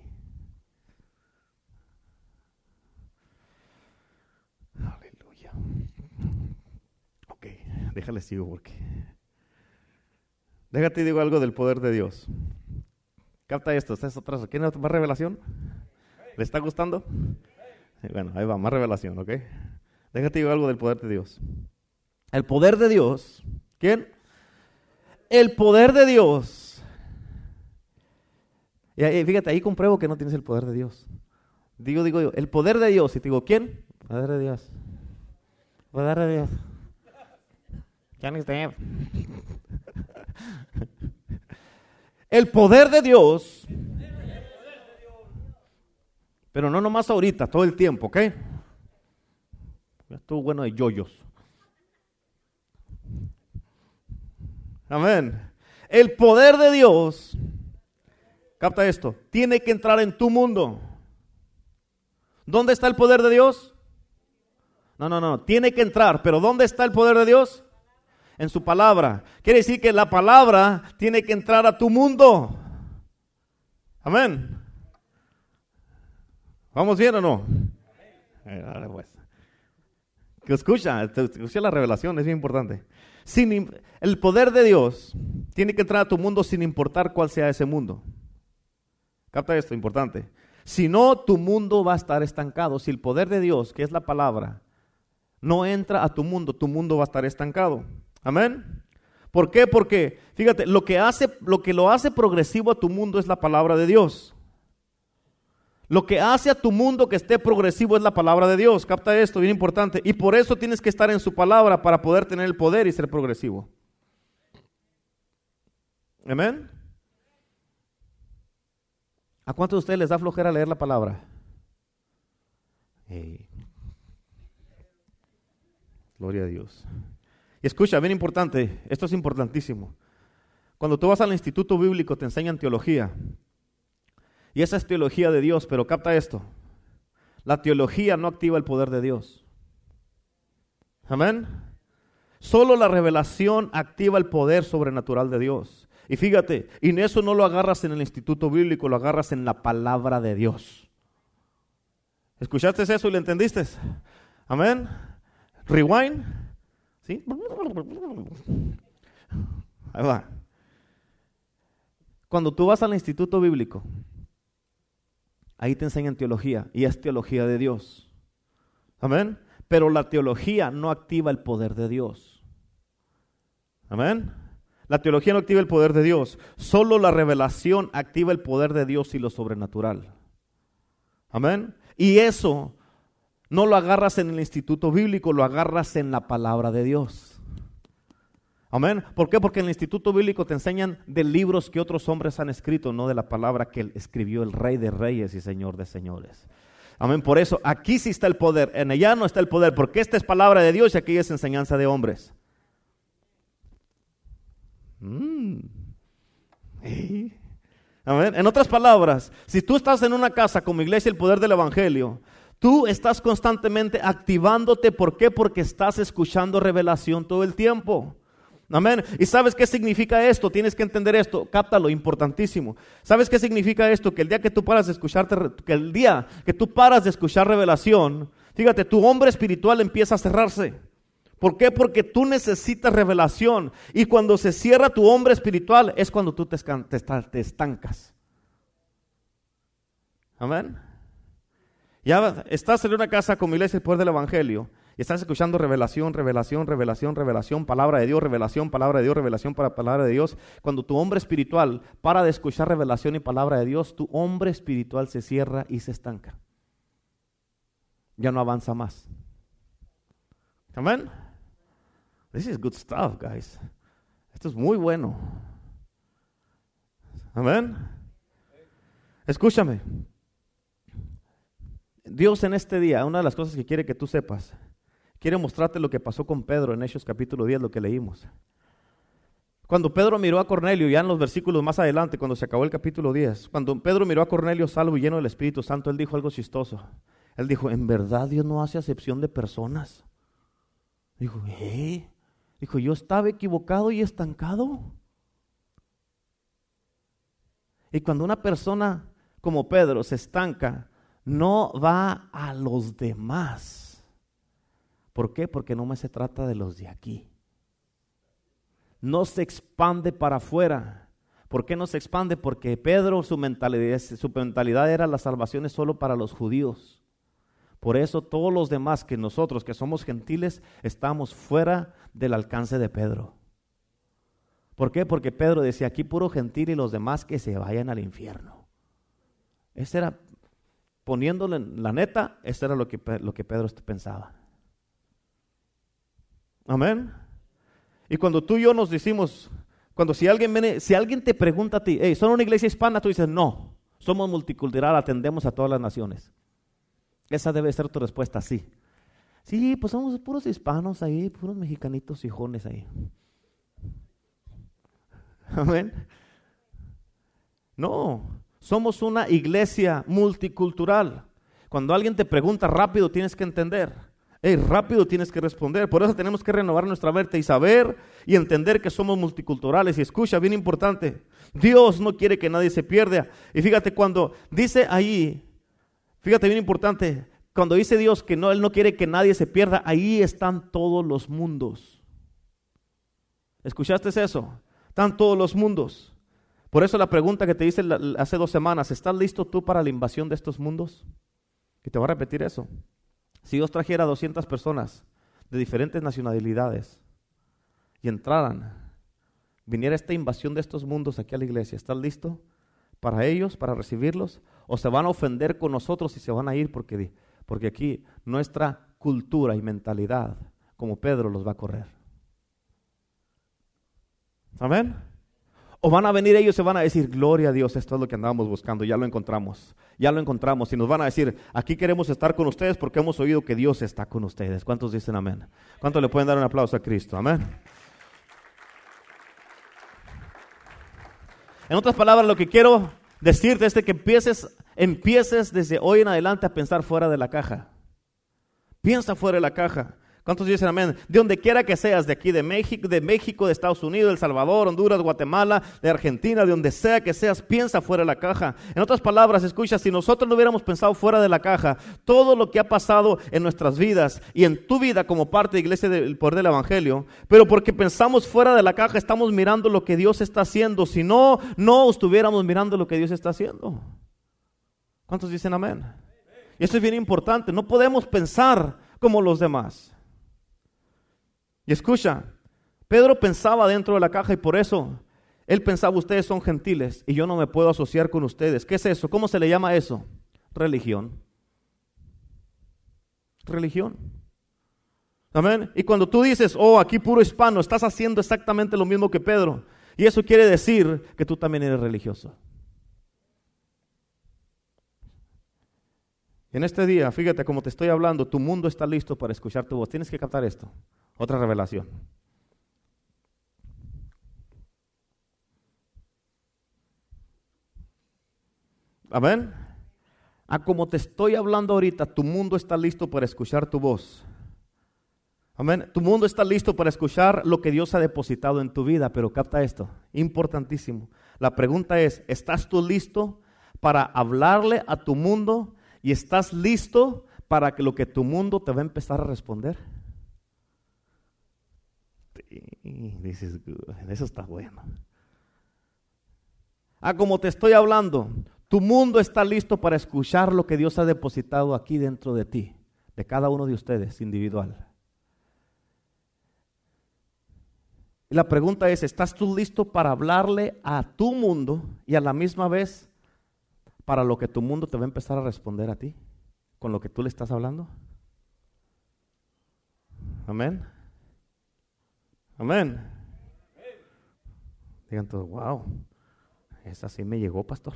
déjale sigo porque. Déjate digo algo del poder de Dios. Capta esto, esta es otra. ¿Quieren más revelación? ¿Le está gustando? Bueno, ahí va, más revelación, ¿ok? Déjate digo algo del poder de Dios. El poder de Dios. ¿Quién? El poder de Dios. Y fíjate, ahí compruebo que no tienes el poder de Dios. Digo, digo yo, el poder de Dios. Y te digo, ¿quién? El poder de Dios. El poder de Dios. El poder de Dios. Pero no nomás ahorita, todo el tiempo, ¿ok? Estuvo bueno de yoyos. Amén. El poder de Dios, capta esto, tiene que entrar en tu mundo. ¿Dónde está el poder de Dios? No, no, no, tiene que entrar, pero ¿dónde está el poder de Dios? En su palabra. Quiere decir que la palabra tiene que entrar a tu mundo. Amén. ¿Vamos bien o no? Eh, pues. Que escucha, escucha la revelación, es bien importante. Sin, el poder de Dios tiene que entrar a tu mundo sin importar cuál sea ese mundo. Capta esto, importante. Si no, tu mundo va a estar estancado. Si el poder de Dios, que es la palabra, no entra a tu mundo, tu mundo va a estar estancado. Amén. ¿Por qué? Porque, fíjate, lo que, hace, lo que lo hace progresivo a tu mundo es la palabra de Dios. Lo que hace a tu mundo que esté progresivo es la palabra de Dios. Capta esto, bien importante. Y por eso tienes que estar en su palabra para poder tener el poder y ser progresivo. Amén. ¿A cuántos de ustedes les da flojera leer la palabra? Gloria a Dios. Y escucha, bien importante, esto es importantísimo. Cuando tú vas al instituto bíblico te enseñan teología. Y esa es teología de Dios, pero capta esto. La teología no activa el poder de Dios. Amén. Solo la revelación activa el poder sobrenatural de Dios. Y fíjate, y en eso no lo agarras en el instituto bíblico, lo agarras en la palabra de Dios. ¿Escuchaste eso y lo entendiste? Amén. Rewind. ¿Sí? Ahí va. Cuando tú vas al instituto bíblico, Ahí te enseñan teología y es teología de Dios. Amén. Pero la teología no activa el poder de Dios. Amén. La teología no activa el poder de Dios. Solo la revelación activa el poder de Dios y lo sobrenatural. Amén. Y eso no lo agarras en el instituto bíblico, lo agarras en la palabra de Dios. Amén. ¿Por qué? Porque en el Instituto Bíblico te enseñan de libros que otros hombres han escrito, no de la palabra que escribió el Rey de Reyes y Señor de Señores. Amén. Por eso aquí sí está el poder, en allá no está el poder, porque esta es palabra de Dios y aquí es enseñanza de hombres. Mm. Amén. En otras palabras, si tú estás en una casa como iglesia el poder del Evangelio, tú estás constantemente activándote. ¿Por qué? Porque estás escuchando revelación todo el tiempo. Amén. ¿Y sabes qué significa esto? Tienes que entender esto. Cáptalo, importantísimo. ¿Sabes qué significa esto? Que el día que tú paras de escucharte, que el día que tú paras de escuchar revelación, fíjate, tu hombre espiritual empieza a cerrarse. ¿Por qué? Porque tú necesitas revelación. Y cuando se cierra tu hombre espiritual es cuando tú te, estancas. Amén. Ya estás en una casa como iglesia después del Evangelio y estás escuchando revelación, revelación, revelación, revelación, palabra de Dios, revelación, palabra de Dios, revelación para palabra de Dios. Cuando tu hombre espiritual para de escuchar revelación y palabra de Dios, tu hombre espiritual se cierra y se estanca. Ya no avanza más. Amén. This is good stuff, guys. Esto es muy bueno. Amén. Escúchame. Dios en este día, una de las cosas que quiere que tú sepas, quiere mostrarte lo que pasó con Pedro en Hechos capítulo 10, lo que leímos. Cuando Pedro miró a Cornelio, ya en los versículos más adelante, cuando se acabó el capítulo 10, cuando Pedro miró a Cornelio salvo y lleno del Espíritu Santo, él dijo algo chistoso. Él dijo, en verdad Dios no hace acepción de personas. Dijo, ¿eh? Dijo, yo estaba equivocado y estancado. Y cuando una persona como Pedro se estanca, no va a los demás ¿Por qué? Porque no me se trata de los de aquí. No se expande para afuera. ¿Por qué no se expande? Porque Pedro, su mentalidad, su mentalidad era la salvación es solo para los judíos. Por eso todos los demás que nosotros, que somos gentiles, estamos fuera del alcance de Pedro. ¿Por qué? Porque Pedro decía, aquí puro gentil y los demás que se vayan al infierno. Ese era, poniéndole la neta, eso era lo que, lo que Pedro pensaba. Amén. Y cuando tú y yo nos decimos, cuando si alguien viene, si alguien te pregunta a ti, hey, ¿son una iglesia hispana? Tú dices, no, somos multicultural, atendemos a todas las naciones. Esa debe ser tu respuesta, sí. Sí, pues somos puros hispanos ahí, puros mexicanitos hijones ahí. Amén. No, somos una iglesia multicultural. Cuando alguien te pregunta rápido tienes que entender. Rápido tienes que responder. Por eso tenemos que renovar nuestra mente y saber y entender que somos multiculturales. Y escucha, bien importante, Dios no quiere que nadie se pierda. Y fíjate, cuando dice ahí, fíjate bien importante, cuando dice Dios que no, Él no quiere que nadie se pierda, ahí están todos los mundos. ¿Escuchaste eso? Están todos los mundos. Por eso la pregunta que te hice hace dos semanas, ¿estás listo tú para la invasión de estos mundos? Y te voy a repetir eso. Si Dios trajera 200 personas de diferentes nacionalidades y entraran, viniera esta invasión de estos mundos aquí a la iglesia, ¿estás listo para ellos, para recibirlos? ¿O se van a ofender con nosotros y se van a ir porque, porque aquí nuestra cultura y mentalidad, como Pedro, los va a correr? Amén. O van a venir ellos y van a decir, gloria a Dios, esto es lo que andábamos buscando, ya lo encontramos, ya lo encontramos. Y nos van a decir, aquí queremos estar con ustedes porque hemos oído que Dios está con ustedes. ¿Cuántos dicen amén? ¿Cuántos le pueden dar un aplauso a Cristo? Amén. En otras palabras, lo que quiero decirte es que empieces, empieces desde hoy en adelante a pensar fuera de la caja. Piensa fuera de la caja. ¿Cuántos dicen amén? De donde quiera que seas, de aquí de México, de México, de Estados Unidos, El Salvador, Honduras, Guatemala, de Argentina, de donde sea que seas, piensa fuera de la caja. En otras palabras, escucha, si nosotros no hubiéramos pensado fuera de la caja, todo lo que ha pasado en nuestras vidas y en tu vida como parte de Iglesia del Poder del Evangelio, pero porque pensamos fuera de la caja, estamos mirando lo que Dios está haciendo. Si no, no estuviéramos mirando lo que Dios está haciendo. ¿Cuántos dicen amén? Y esto es bien importante. No podemos pensar como los demás. Y escucha, Pedro pensaba dentro de la caja y por eso él pensaba, ustedes son gentiles y yo no me puedo asociar con ustedes. ¿Qué es eso? ¿Cómo se le llama eso? Religión. Religión. Amén. Y cuando tú dices, oh, aquí puro hispano, estás haciendo exactamente lo mismo que Pedro. Y eso quiere decir que tú también eres religioso. En este día, fíjate como te estoy hablando, tu mundo está listo para escuchar tu voz. Tienes que captar esto. Otra revelación. Amén. A como te estoy hablando ahorita, tu mundo está listo para escuchar tu voz. Amén. Tu mundo está listo para escuchar lo que Dios ha depositado en tu vida, pero capta esto, importantísimo. La pregunta es, ¿estás tú listo para hablarle a tu mundo y estás listo para que lo que tu mundo te va a empezar a responder? Dices, eso está bueno. Ah, como te estoy hablando, tu mundo está listo para escuchar lo que Dios ha depositado aquí dentro de ti, de cada uno de ustedes individual. Y la pregunta es, ¿estás tú listo para hablarle a tu mundo y a la misma vez para lo que tu mundo te va a empezar a responder a ti con lo que tú le estás hablando? Amén. Amén. Digan todos, wow, esa sí me llegó, pastor.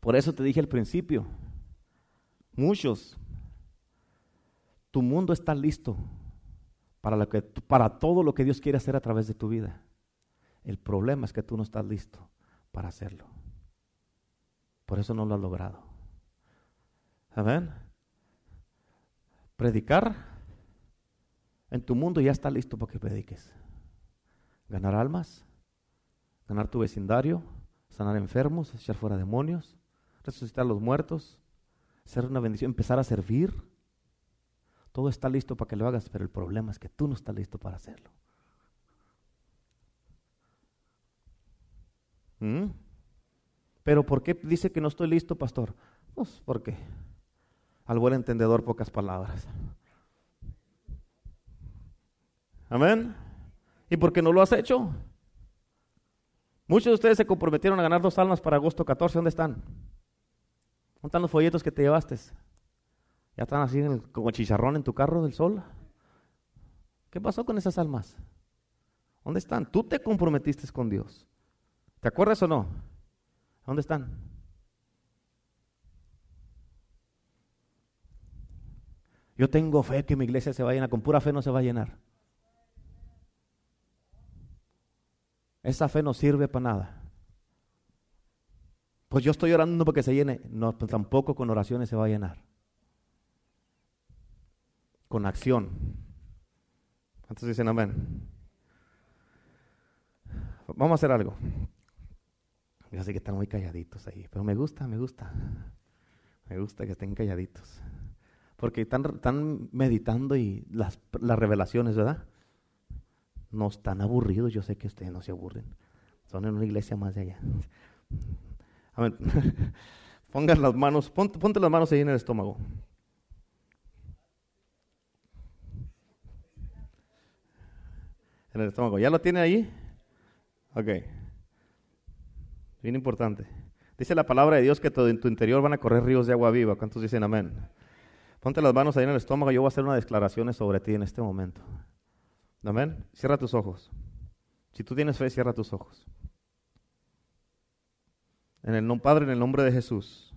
Por eso te dije al principio, muchos, tu mundo está listo para, lo que, para todo lo que Dios quiere hacer a través de tu vida. El problema es que tú no estás listo para hacerlo. Por eso no lo has logrado. Amén. Predicar en tu mundo ya está listo para que prediques. Ganar almas, ganar tu vecindario, sanar enfermos, echar fuera demonios, resucitar a los muertos, ser una bendición, empezar a servir. Todo está listo para que lo hagas, pero el problema es que tú no estás listo para hacerlo. ¿Mm? Pero ¿por qué dice que no estoy listo, pastor? Pues porque al buen entendedor pocas palabras. Amén. ¿Y por qué no lo has hecho? Muchos de ustedes se comprometieron a ganar dos almas para agosto 14. ¿Dónde están? ¿Dónde están los folletos que te llevaste? ¿Ya están así como chicharrón en tu carro del sol? ¿Qué pasó con esas almas? ¿Dónde están? Tú te comprometiste con Dios. ¿Te acuerdas o no? ¿Dónde están? Yo tengo fe que mi iglesia se va a llenar. Con pura fe no se va a llenar. Esa fe no sirve para nada. Pues yo estoy orando para que se llene. No, pues tampoco con oraciones se va a llenar. Con acción. ¿Cuántos dicen amén? Vamos a hacer algo. Yo sé que están muy calladitos ahí, pero me gusta, me gusta. Me gusta que estén calladitos. Porque están, están meditando y las, las revelaciones, ¿verdad? No están aburridos, yo sé que ustedes no se aburren. Son en una iglesia más de allá. A ver, pongan las manos, ponte, ponte las manos ahí en el estómago. En el estómago. ¿Ya lo tiene ahí? Ok. Bien importante. Dice la palabra de Dios que todo en tu interior van a correr ríos de agua viva. ¿Cuántos dicen amén? Ponte las manos ahí en el estómago. Yo voy a hacer unas declaraciones sobre ti en este momento. Amén. Cierra tus ojos. Si tú tienes fe, cierra tus ojos. En el nombre Padre, en el nombre de Jesús,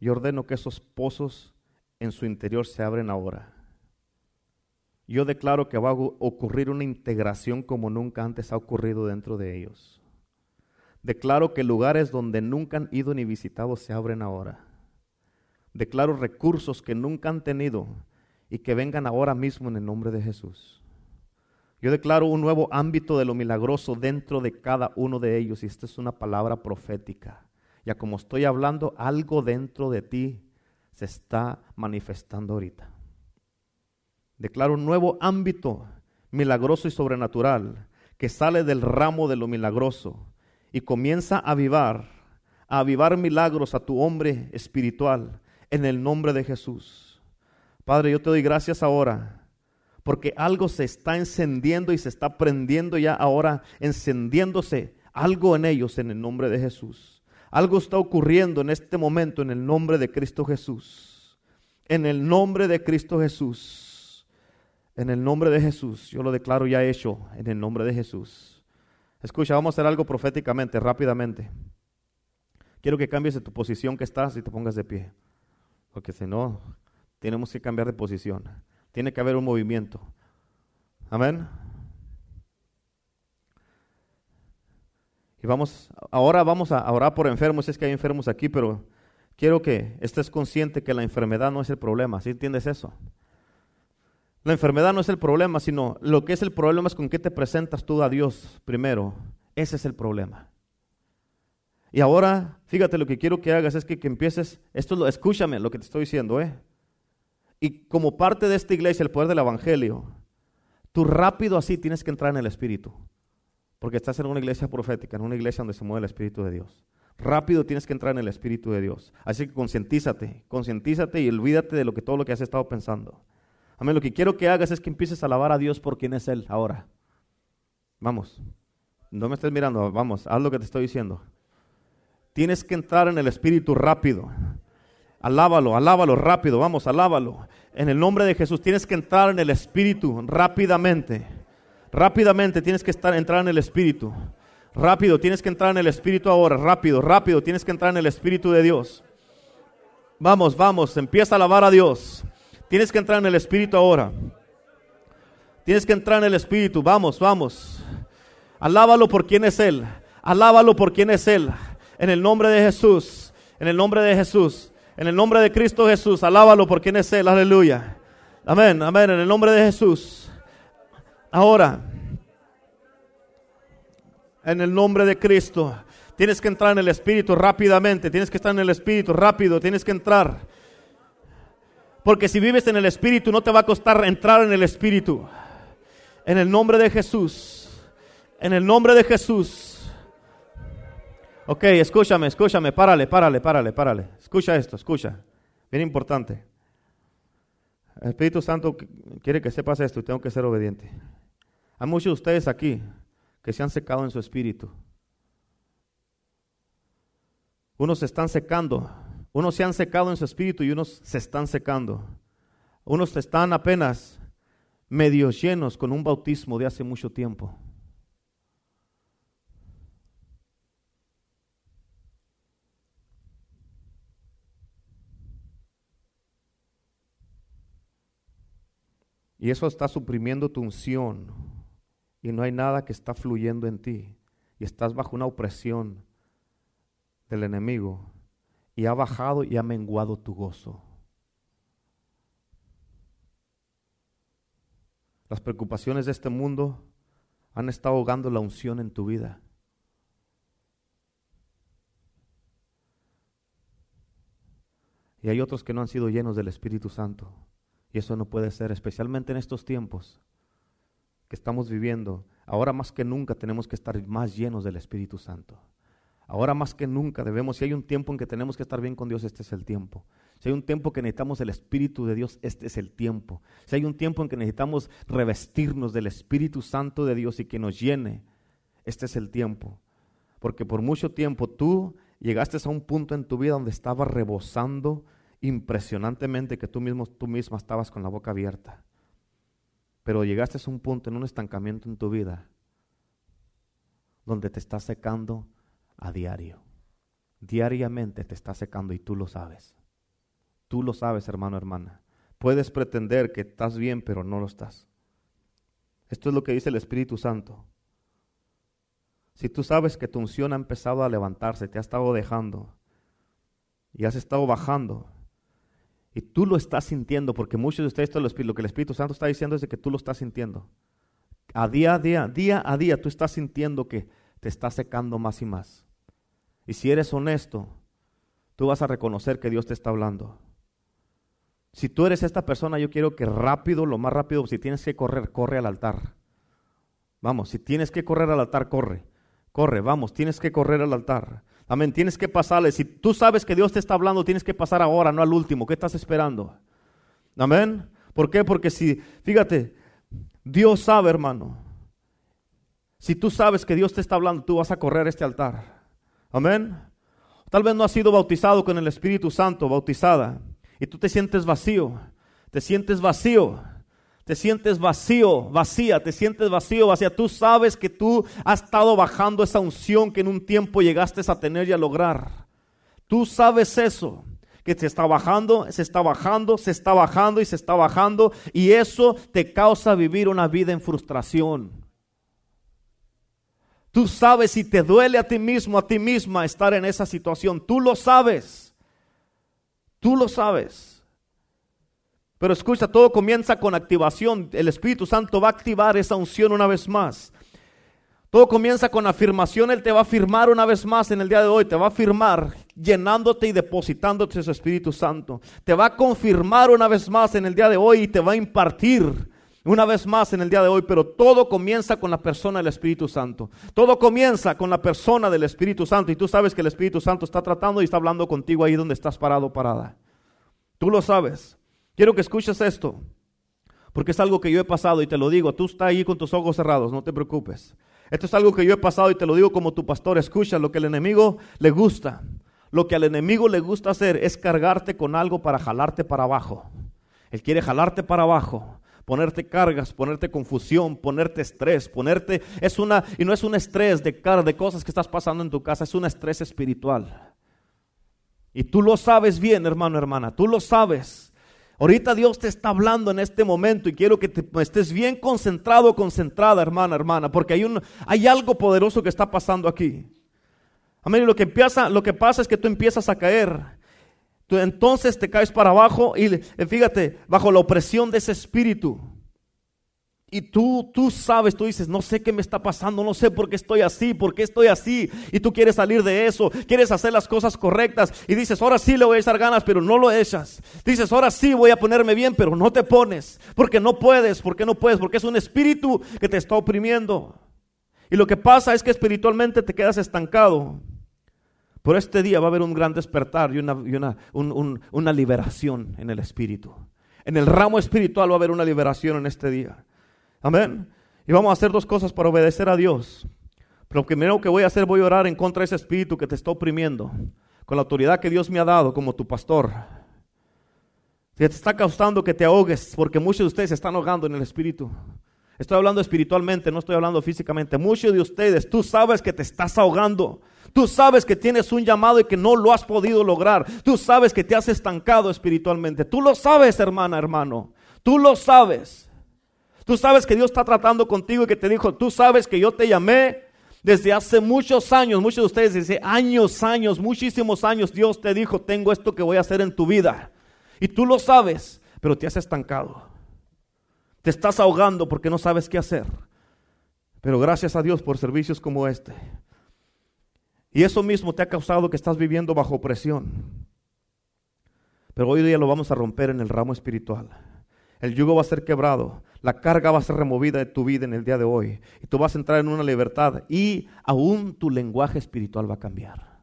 yo ordeno que esos pozos en su interior se abren ahora. Yo declaro que va a ocurrir una integración como nunca antes ha ocurrido dentro de ellos. Declaro que lugares donde nunca han ido ni visitado se abren ahora. Declaro recursos que nunca han tenido y que vengan ahora mismo en el nombre de Jesús. Yo declaro un nuevo ámbito de lo milagroso dentro de cada uno de ellos y esta es una palabra profética. Ya como estoy hablando, algo dentro de ti se está manifestando ahorita. Declaro un nuevo ámbito milagroso y sobrenatural que sale del ramo de lo milagroso y comienza a avivar, a avivar milagros a tu hombre espiritual en el nombre de Jesús. Padre, yo te doy gracias ahora porque algo se está encendiendo y se está prendiendo ya ahora, encendiéndose algo en ellos en el nombre de Jesús. Algo está ocurriendo en este momento en el nombre de Cristo Jesús. En el nombre de Cristo Jesús. En el nombre de Jesús. Yo lo declaro ya hecho en el nombre de Jesús. Escucha, vamos a hacer algo proféticamente, rápidamente. Quiero que cambies de tu posición que estás y te pongas de pie. Porque si no, tenemos que cambiar de posición. Tiene que haber un movimiento. Amén. Y vamos, ahora vamos a orar por enfermos. Es que hay enfermos aquí, pero quiero que estés consciente que la enfermedad no es el problema. ¿Sí entiendes eso? La enfermedad no es el problema, sino lo que es el problema es con qué te presentas tú a Dios primero. Ese es el problema. Y ahora, fíjate, lo que quiero que hagas es que, empieces, esto lo, escúchame lo que te estoy diciendo, ¿eh? Y como parte de esta iglesia, el poder del Evangelio, tú rápido así tienes que entrar en el Espíritu. Porque estás en una iglesia profética, en una iglesia donde se mueve el Espíritu de Dios. Rápido tienes que entrar en el Espíritu de Dios. Así que concientízate, concientízate y olvídate de lo que todo lo que has estado pensando. Amén. Lo que quiero que hagas es que empieces a alabar a Dios por quien es Él ahora. Vamos. No me estés mirando. Vamos. Haz lo que te estoy diciendo. Tienes que entrar en el Espíritu rápido. Alábalo, alábalo rápido. Vamos, alábalo. En el nombre de Jesús tienes que entrar en el Espíritu rápidamente. Rápidamente tienes que estar, entrar en el Espíritu. Rápido, tienes que entrar en el Espíritu ahora. Rápido, rápido, tienes que entrar en el Espíritu de Dios. Vamos, vamos, empieza a alabar a Dios. Tienes que entrar en el Espíritu ahora. Tienes que entrar en el Espíritu. Vamos, vamos. Alábalo por quien es Él. Alábalo por quien es Él. En el nombre de Jesús. En el nombre de Jesús. En el nombre de Cristo Jesús. Alábalo por quien es Él. Aleluya. Amén, amén. En el nombre de Jesús. Ahora. En el nombre de Cristo. Tienes que entrar en el Espíritu rápidamente. Tienes que estar en el Espíritu rápido. Tienes que entrar. Porque si vives en el Espíritu no te va a costar entrar en el Espíritu. En el nombre de Jesús. En el nombre de Jesús. Ok, escúchame, escúchame, párale, párale, párale, párale. Escucha esto, escucha. Bien importante. El Espíritu Santo quiere que sepas esto y tengo que ser obediente. Hay muchos de ustedes aquí que se han secado en su espíritu. Unos se están secando unos se han secado en su espíritu y unos se están secando. Unos están apenas medio llenos con un bautismo de hace mucho tiempo. Y eso está suprimiendo tu unción. Y no hay nada que está fluyendo en ti. y estás bajo una opresión del enemigo y ha bajado y ha menguado tu gozo. Las preocupaciones de este mundo han estado ahogando la unción en tu vida. Y hay otros que no han sido llenos del Espíritu Santo. Y eso no puede ser, especialmente en estos tiempos que estamos viviendo. Ahora más que nunca tenemos que estar más llenos del Espíritu Santo. Ahora más que nunca debemos, si hay un tiempo en que tenemos que estar bien con Dios, este es el tiempo. Si hay un tiempo que necesitamos el Espíritu de Dios, este es el tiempo. Si hay un tiempo en que necesitamos revestirnos del Espíritu Santo de Dios y que nos llene, este es el tiempo. Porque por mucho tiempo tú llegaste a un punto en tu vida donde estabas rebosando impresionantemente que tú mismo, tú misma estabas con la boca abierta. Pero llegaste a un punto en un estancamiento en tu vida donde te estás secando a diario. Diariamente te está secando y tú lo sabes. Tú lo sabes, hermano, hermana. Puedes pretender que estás bien, pero no lo estás. Esto es lo que dice el Espíritu Santo. Si tú sabes que tu unción ha empezado a levantarse, te ha estado dejando y has estado bajando, y tú lo estás sintiendo, porque muchos de ustedes, lo que el Espíritu Santo está diciendo es que tú lo estás sintiendo. A día a día, día a día, tú estás sintiendo que te está secando más y más. Y si eres honesto, tú vas a reconocer que Dios te está hablando. Si tú eres esta persona, yo quiero que rápido, lo más rápido, si tienes que correr, corre al altar. Vamos, si tienes que correr al altar, corre. Corre, vamos, tienes que correr al altar. Amén. Tienes que pasarle. Si tú sabes que Dios te está hablando, tienes que pasar ahora, no al último. ¿Qué estás esperando? Amén. ¿Por qué? Porque si, fíjate, Dios sabe, hermano. Si tú sabes que Dios te está hablando, tú vas a correr a este altar. Amén. Tal vez no has sido bautizado con el Espíritu Santo, bautizada, y tú te sientes vacío. Te sientes vacío te sientes vacío, vacía, te sientes vacío, vacía. Tú sabes que tú has estado bajando esa unción que en un tiempo llegaste a tener y a lograr. Tú sabes eso, que se está bajando, se está bajando, se está bajando y se está bajando. Y eso te causa vivir una vida en frustración. Tú sabes si te duele a ti mismo, a ti misma estar en esa situación. Tú lo sabes. Tú lo sabes. Pero escucha, todo comienza con activación. El Espíritu Santo va a activar esa unción una vez más. Todo comienza con afirmación. Él te va a afirmar una vez más en el día de hoy. Te va a afirmar llenándote y depositándote su Espíritu Santo. Te va a confirmar una vez más en el día de hoy y te va a impartir una vez más en el día de hoy. Pero todo comienza con la persona del Espíritu Santo. Todo comienza con la persona del Espíritu Santo. Y tú sabes que el Espíritu Santo está tratando y está hablando contigo ahí donde estás parado, parada. Tú lo sabes. Quiero que escuches esto, porque es algo que yo he pasado y te lo digo. Tú estás ahí con tus ojos cerrados, no te preocupes. Esto es algo que yo he pasado y te lo digo como tu pastor. Escucha lo que el enemigo le gusta. Lo que al enemigo le gusta hacer es cargarte con algo para jalarte para abajo. Él quiere jalarte para abajo ponerte cargas, ponerte confusión, ponerte estrés, ponerte es una y no es un estrés de cara de cosas que estás pasando en tu casa, es un estrés espiritual. Y tú lo sabes bien, hermano, hermana, tú lo sabes. Ahorita Dios te está hablando en este momento y quiero que estés bien concentrado, concentrada, hermana, hermana, porque hay, un, hay algo poderoso que está pasando aquí. Amén. lo que, empieza, lo que pasa es que tú empiezas a caer. Tú, entonces te caes para abajo y fíjate, bajo la opresión de ese espíritu. Y tú, tú sabes, tú dices, no sé qué me está pasando, no sé por qué estoy así, por qué estoy así. Y tú quieres salir de eso, quieres hacer las cosas correctas. Y dices, ahora sí le voy a echar ganas, pero no lo echas. Dices, ahora sí voy a ponerme bien, pero no te pones. Porque no puedes, porque no puedes, porque es un espíritu que te está oprimiendo. Y lo que pasa es que espiritualmente te quedas estancado. Por este día va a haber un gran despertar y una, una, una liberación en el espíritu. En el ramo espiritual va a haber una liberación en este día. Amén. Y vamos a hacer dos cosas para obedecer a Dios. Pero lo primero que voy a hacer, voy a orar en contra de ese espíritu que te está oprimiendo, con la autoridad que Dios me ha dado como tu pastor. Que te está causando que te ahogues, porque muchos de ustedes se están ahogando en el espíritu. Estoy hablando espiritualmente, no estoy hablando físicamente. Muchos de ustedes, tú sabes que te estás ahogando. Tú sabes que tienes un llamado y que no lo has podido lograr. Tú sabes que te has estancado espiritualmente. Tú lo sabes, hermana, hermano. Tú lo sabes. Tú sabes que Dios está tratando contigo y que te dijo, tú sabes que yo te llamé Desde hace muchos años, muchos de ustedes dicen años, años, muchísimos años, Dios te dijo, tengo esto que voy a hacer en tu vida. Y tú lo sabes, pero te has estancado. Te estás ahogando porque no sabes qué hacer. Pero gracias a Dios por servicios como este. Y eso mismo te ha causado que estás viviendo bajo presión. Pero hoy día lo vamos a romper en el ramo espiritual. El yugo va a ser quebrado. La carga va a ser removida de tu vida en el día de hoy. Y tú vas a entrar en una libertad. Y aún tu lenguaje espiritual va a cambiar.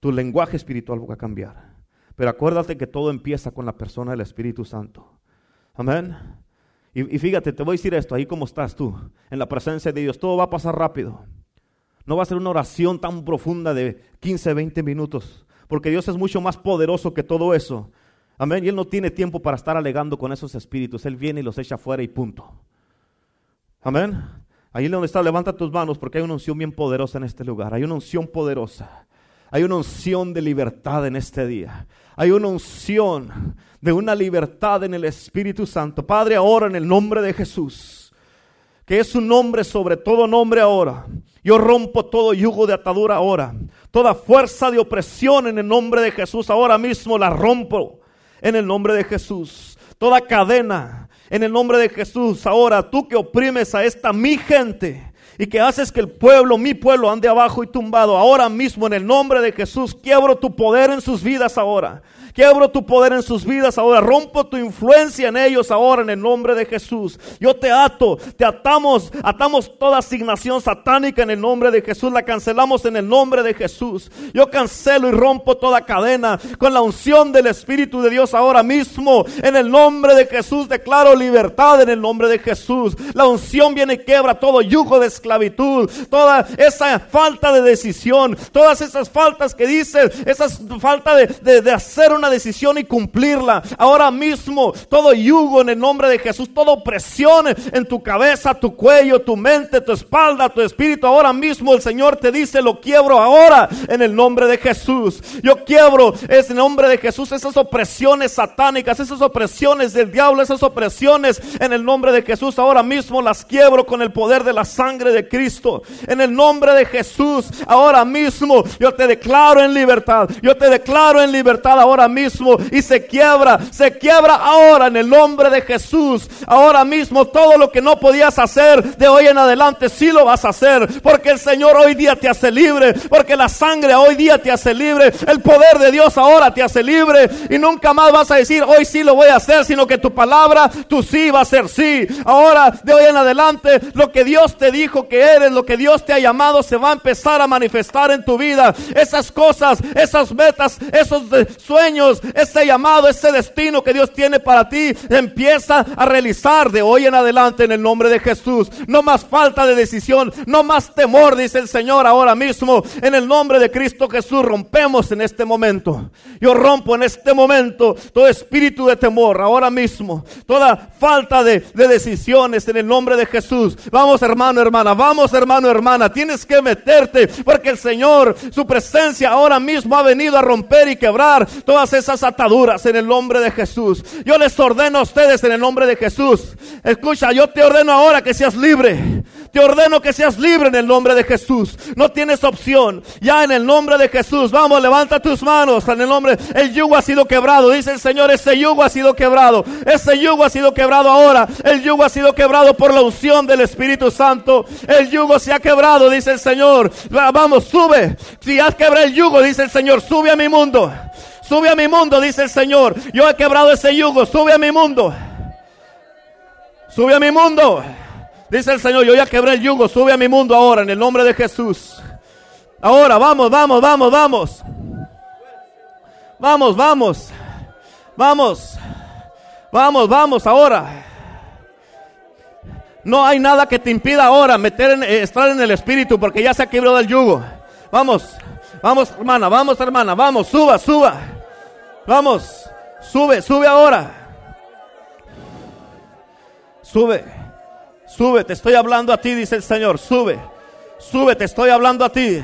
Tu lenguaje espiritual va a cambiar. Pero acuérdate que todo empieza con la persona del Espíritu Santo. Amén. Y, fíjate, te voy a decir esto, ahí como estás tú, en la presencia de Dios, todo va a pasar rápido. No va a ser una oración tan profunda de 15, 20 minutos porque Dios es mucho más poderoso que todo eso. Amén. Y Él no tiene tiempo para estar alegando con esos espíritus. Él viene y los echa afuera y punto. Amén. Ahí donde está, levanta tus manos porque hay una unción bien poderosa en este lugar. Hay una unción poderosa. Hay una unción de libertad en este día. Hay una unción de una libertad en el Espíritu Santo. Padre, ahora en el nombre de Jesús, que es un nombre sobre todo nombre ahora. Yo rompo todo yugo de atadura ahora. Toda fuerza de opresión en el nombre de Jesús ahora mismo la rompo en el nombre de Jesús. Toda cadena en el nombre de Jesús. Ahora tú que oprimes a esta mi gente y que haces que el pueblo, mi pueblo, ande abajo y tumbado. Ahora mismo en el nombre de Jesús quiebro tu poder en sus vidas ahora. Quiebro tu poder en sus vidas ahora. Rompo tu influencia en ellos ahora en el nombre de Jesús. Yo te ato, te atamos, atamos toda asignación satánica en el nombre de Jesús. La cancelamos en el nombre de Jesús. Yo cancelo y rompo toda cadena con la unción del Espíritu de Dios ahora mismo. En el nombre de Jesús declaro libertad en el nombre de Jesús. La unción viene y quebra todo yugo de esclavitud, toda esa falta de decisión, todas esas faltas que dicen, esa falta de, de, hacer una decisión y cumplirla. Ahora mismo, todo yugo en el nombre de Jesús, toda opresión en tu cabeza, tu cuello, tu mente, tu espalda, tu espíritu. Ahora mismo el Señor te dice, lo quiebro ahora en el nombre de Jesús. Yo quiebro ese nombre de Jesús, esas opresiones satánicas, esas opresiones del diablo, esas opresiones en el nombre de Jesús. Ahora mismo las quiebro con el poder de la sangre de Cristo. En el nombre de Jesús, ahora mismo yo te declaro en libertad. Yo te declaro en libertad ahora mismo y se quiebra, se quiebra ahora en el nombre de Jesús. Ahora mismo todo lo que no podías hacer de hoy en adelante, sí lo vas a hacer, porque el Señor hoy día te hace libre, porque la sangre hoy día te hace libre, el poder de Dios ahora te hace libre y nunca más vas a decir hoy sí lo voy a hacer, sino que tu palabra, tu sí va a ser sí. Ahora de hoy en adelante, lo que Dios te dijo que eres, lo que Dios te ha llamado, se va a empezar a manifestar en tu vida. Esas cosas, esas metas, esos sueños ese llamado, ese destino que Dios tiene para ti, empieza a realizar de hoy en adelante en el nombre de Jesús. No más falta de decisión, no más temor, dice el Señor ahora mismo. En el nombre de Cristo Jesús rompemos en este momento. Yo rompo en este momento todo espíritu de temor ahora mismo. Toda falta de, de decisiones en el nombre de Jesús. Vamos hermano, hermana, vamos hermano, hermana. Tienes que meterte porque el Señor, su presencia ahora mismo ha venido a romper y quebrar todas esas ataduras en el nombre de Jesús. Yo les ordeno a ustedes en el nombre de Jesús. Escucha, yo te ordeno ahora que seas libre. Te ordeno que seas libre en el nombre de Jesús. No tienes opción. Ya en el nombre de Jesús. Vamos, levanta tus manos. En el nombre. El yugo ha sido quebrado. Dice el Señor, ese yugo ha sido quebrado. Ese yugo ha sido quebrado ahora. El yugo ha sido quebrado por la unción del Espíritu Santo. El yugo se ha quebrado, dice el Señor. Vamos, sube. Si has quebrado el yugo, dice el Señor, sube a mi mundo. Sube a mi mundo, dice el Señor. Yo he quebrado ese yugo. Sube a mi mundo. Sube a mi mundo. Dice el Señor, yo ya quebré el yugo. Sube a mi mundo ahora en el nombre de Jesús. Ahora, vamos, vamos, vamos, vamos. Vamos, vamos. Vamos. Vamos, vamos ahora. No hay nada que te impida ahora meter en, estar en el espíritu porque ya se ha quebrado el yugo. Vamos. Vamos, hermana, vamos, hermana, vamos, suba, suba. Vamos, sube, sube ahora. Sube, sube, te estoy hablando a ti, dice el Señor. Sube, sube, te estoy hablando a ti.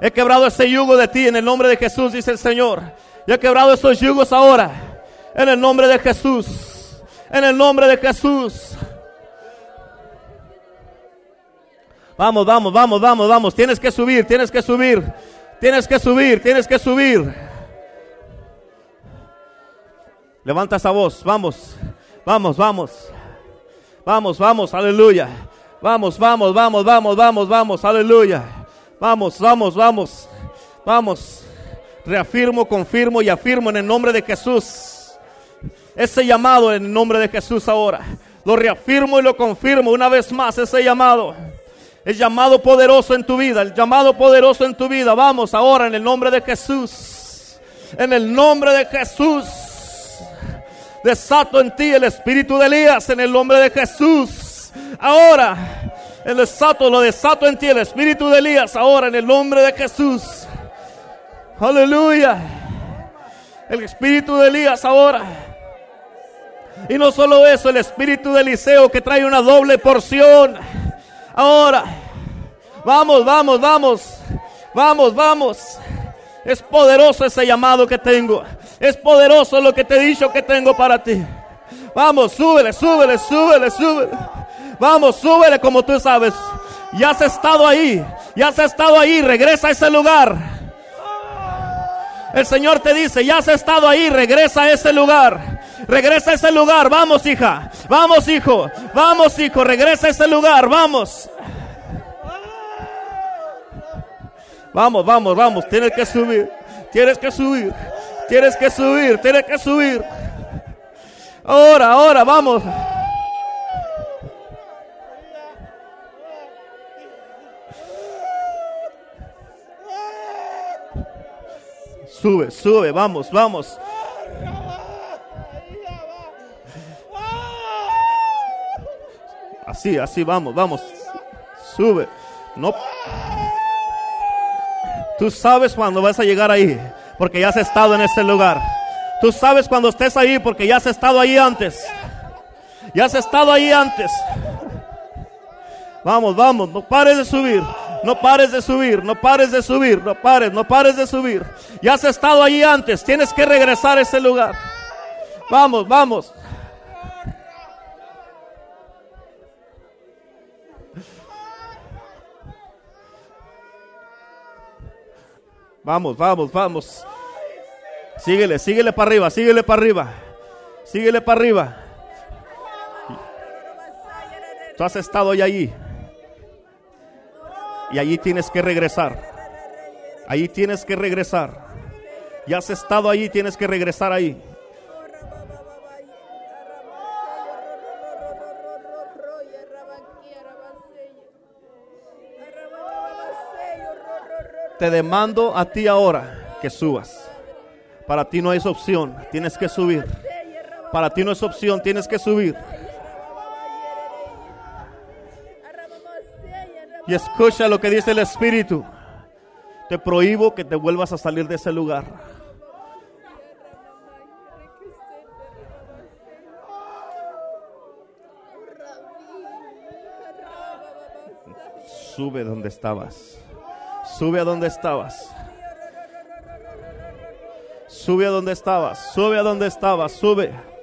He quebrado ese yugo de ti en el nombre de Jesús, dice el Señor. Yo he quebrado esos yugos ahora. En el nombre de Jesús. En el nombre de Jesús. Vamos, vamos, vamos, vamos, vamos. Tienes que subir, tienes que subir. Tienes que subir, tienes que subir. Levanta esa voz, vamos, vamos, vamos. Vamos, vamos, aleluya. Vamos, vamos, vamos, vamos, vamos, vamos, aleluya. Vamos, vamos, vamos, vamos. Reafirmo, confirmo y afirmo en el nombre de Jesús. Ese llamado en el nombre de Jesús ahora. Lo reafirmo y lo confirmo una vez más, ese llamado. El llamado poderoso en tu vida, el llamado poderoso en tu vida. Vamos ahora en el nombre de Jesús. En el nombre de Jesús. Desato en ti el espíritu de Elías en el nombre de Jesús. Ahora, el desato, lo desato en ti el espíritu de Elías ahora en el nombre de Jesús. Aleluya. El espíritu de Elías ahora. Y no solo eso, el espíritu de Eliseo que trae una doble porción. Ahora, vamos, vamos, vamos, vamos, vamos. Es poderoso ese llamado que tengo. Es poderoso lo que te he dicho que tengo para ti. Vamos, súbele, súbele, súbele, súbele. Vamos, súbele como tú sabes. Ya has estado ahí, ya has estado ahí, regresa a ese lugar. El Señor te dice, ya has estado ahí, regresa a ese lugar. Regresa a ese lugar, vamos hija, vamos hijo, vamos hijo, regresa a ese lugar, vamos. Vamos, vamos, vamos, tienes que subir, tienes que subir, tienes que subir, tienes que subir. Ahora, ahora, vamos. Sube, sube, vamos, vamos. Así, así, vamos, vamos. Sube. No. Tú sabes cuando vas a llegar ahí, porque ya has estado en ese lugar. Tú sabes cuando estés ahí, porque ya has estado ahí antes. Ya has estado ahí antes. Vamos, vamos, no pares de subir. No pares de subir, no pares de subir, no pares, no pares de subir. Ya has estado ahí antes, tienes que regresar a ese lugar. Vamos, vamos. Vamos, vamos, vamos. Síguele, síguele para arriba, síguele para arriba. Síguele para arriba. Tú has estado allí. Y allí tienes que regresar. Allí tienes que regresar. Ya has estado allí, tienes que regresar ahí. Te demando a ti ahora que subas. Para ti no es opción, tienes que subir. Para ti no es opción, tienes que subir. Y escucha lo que dice el Espíritu. Te prohíbo que te vuelvas a salir de ese lugar. Sube donde estabas. Sube a donde estabas. Sube a donde estabas. Sube a donde estabas. Sube.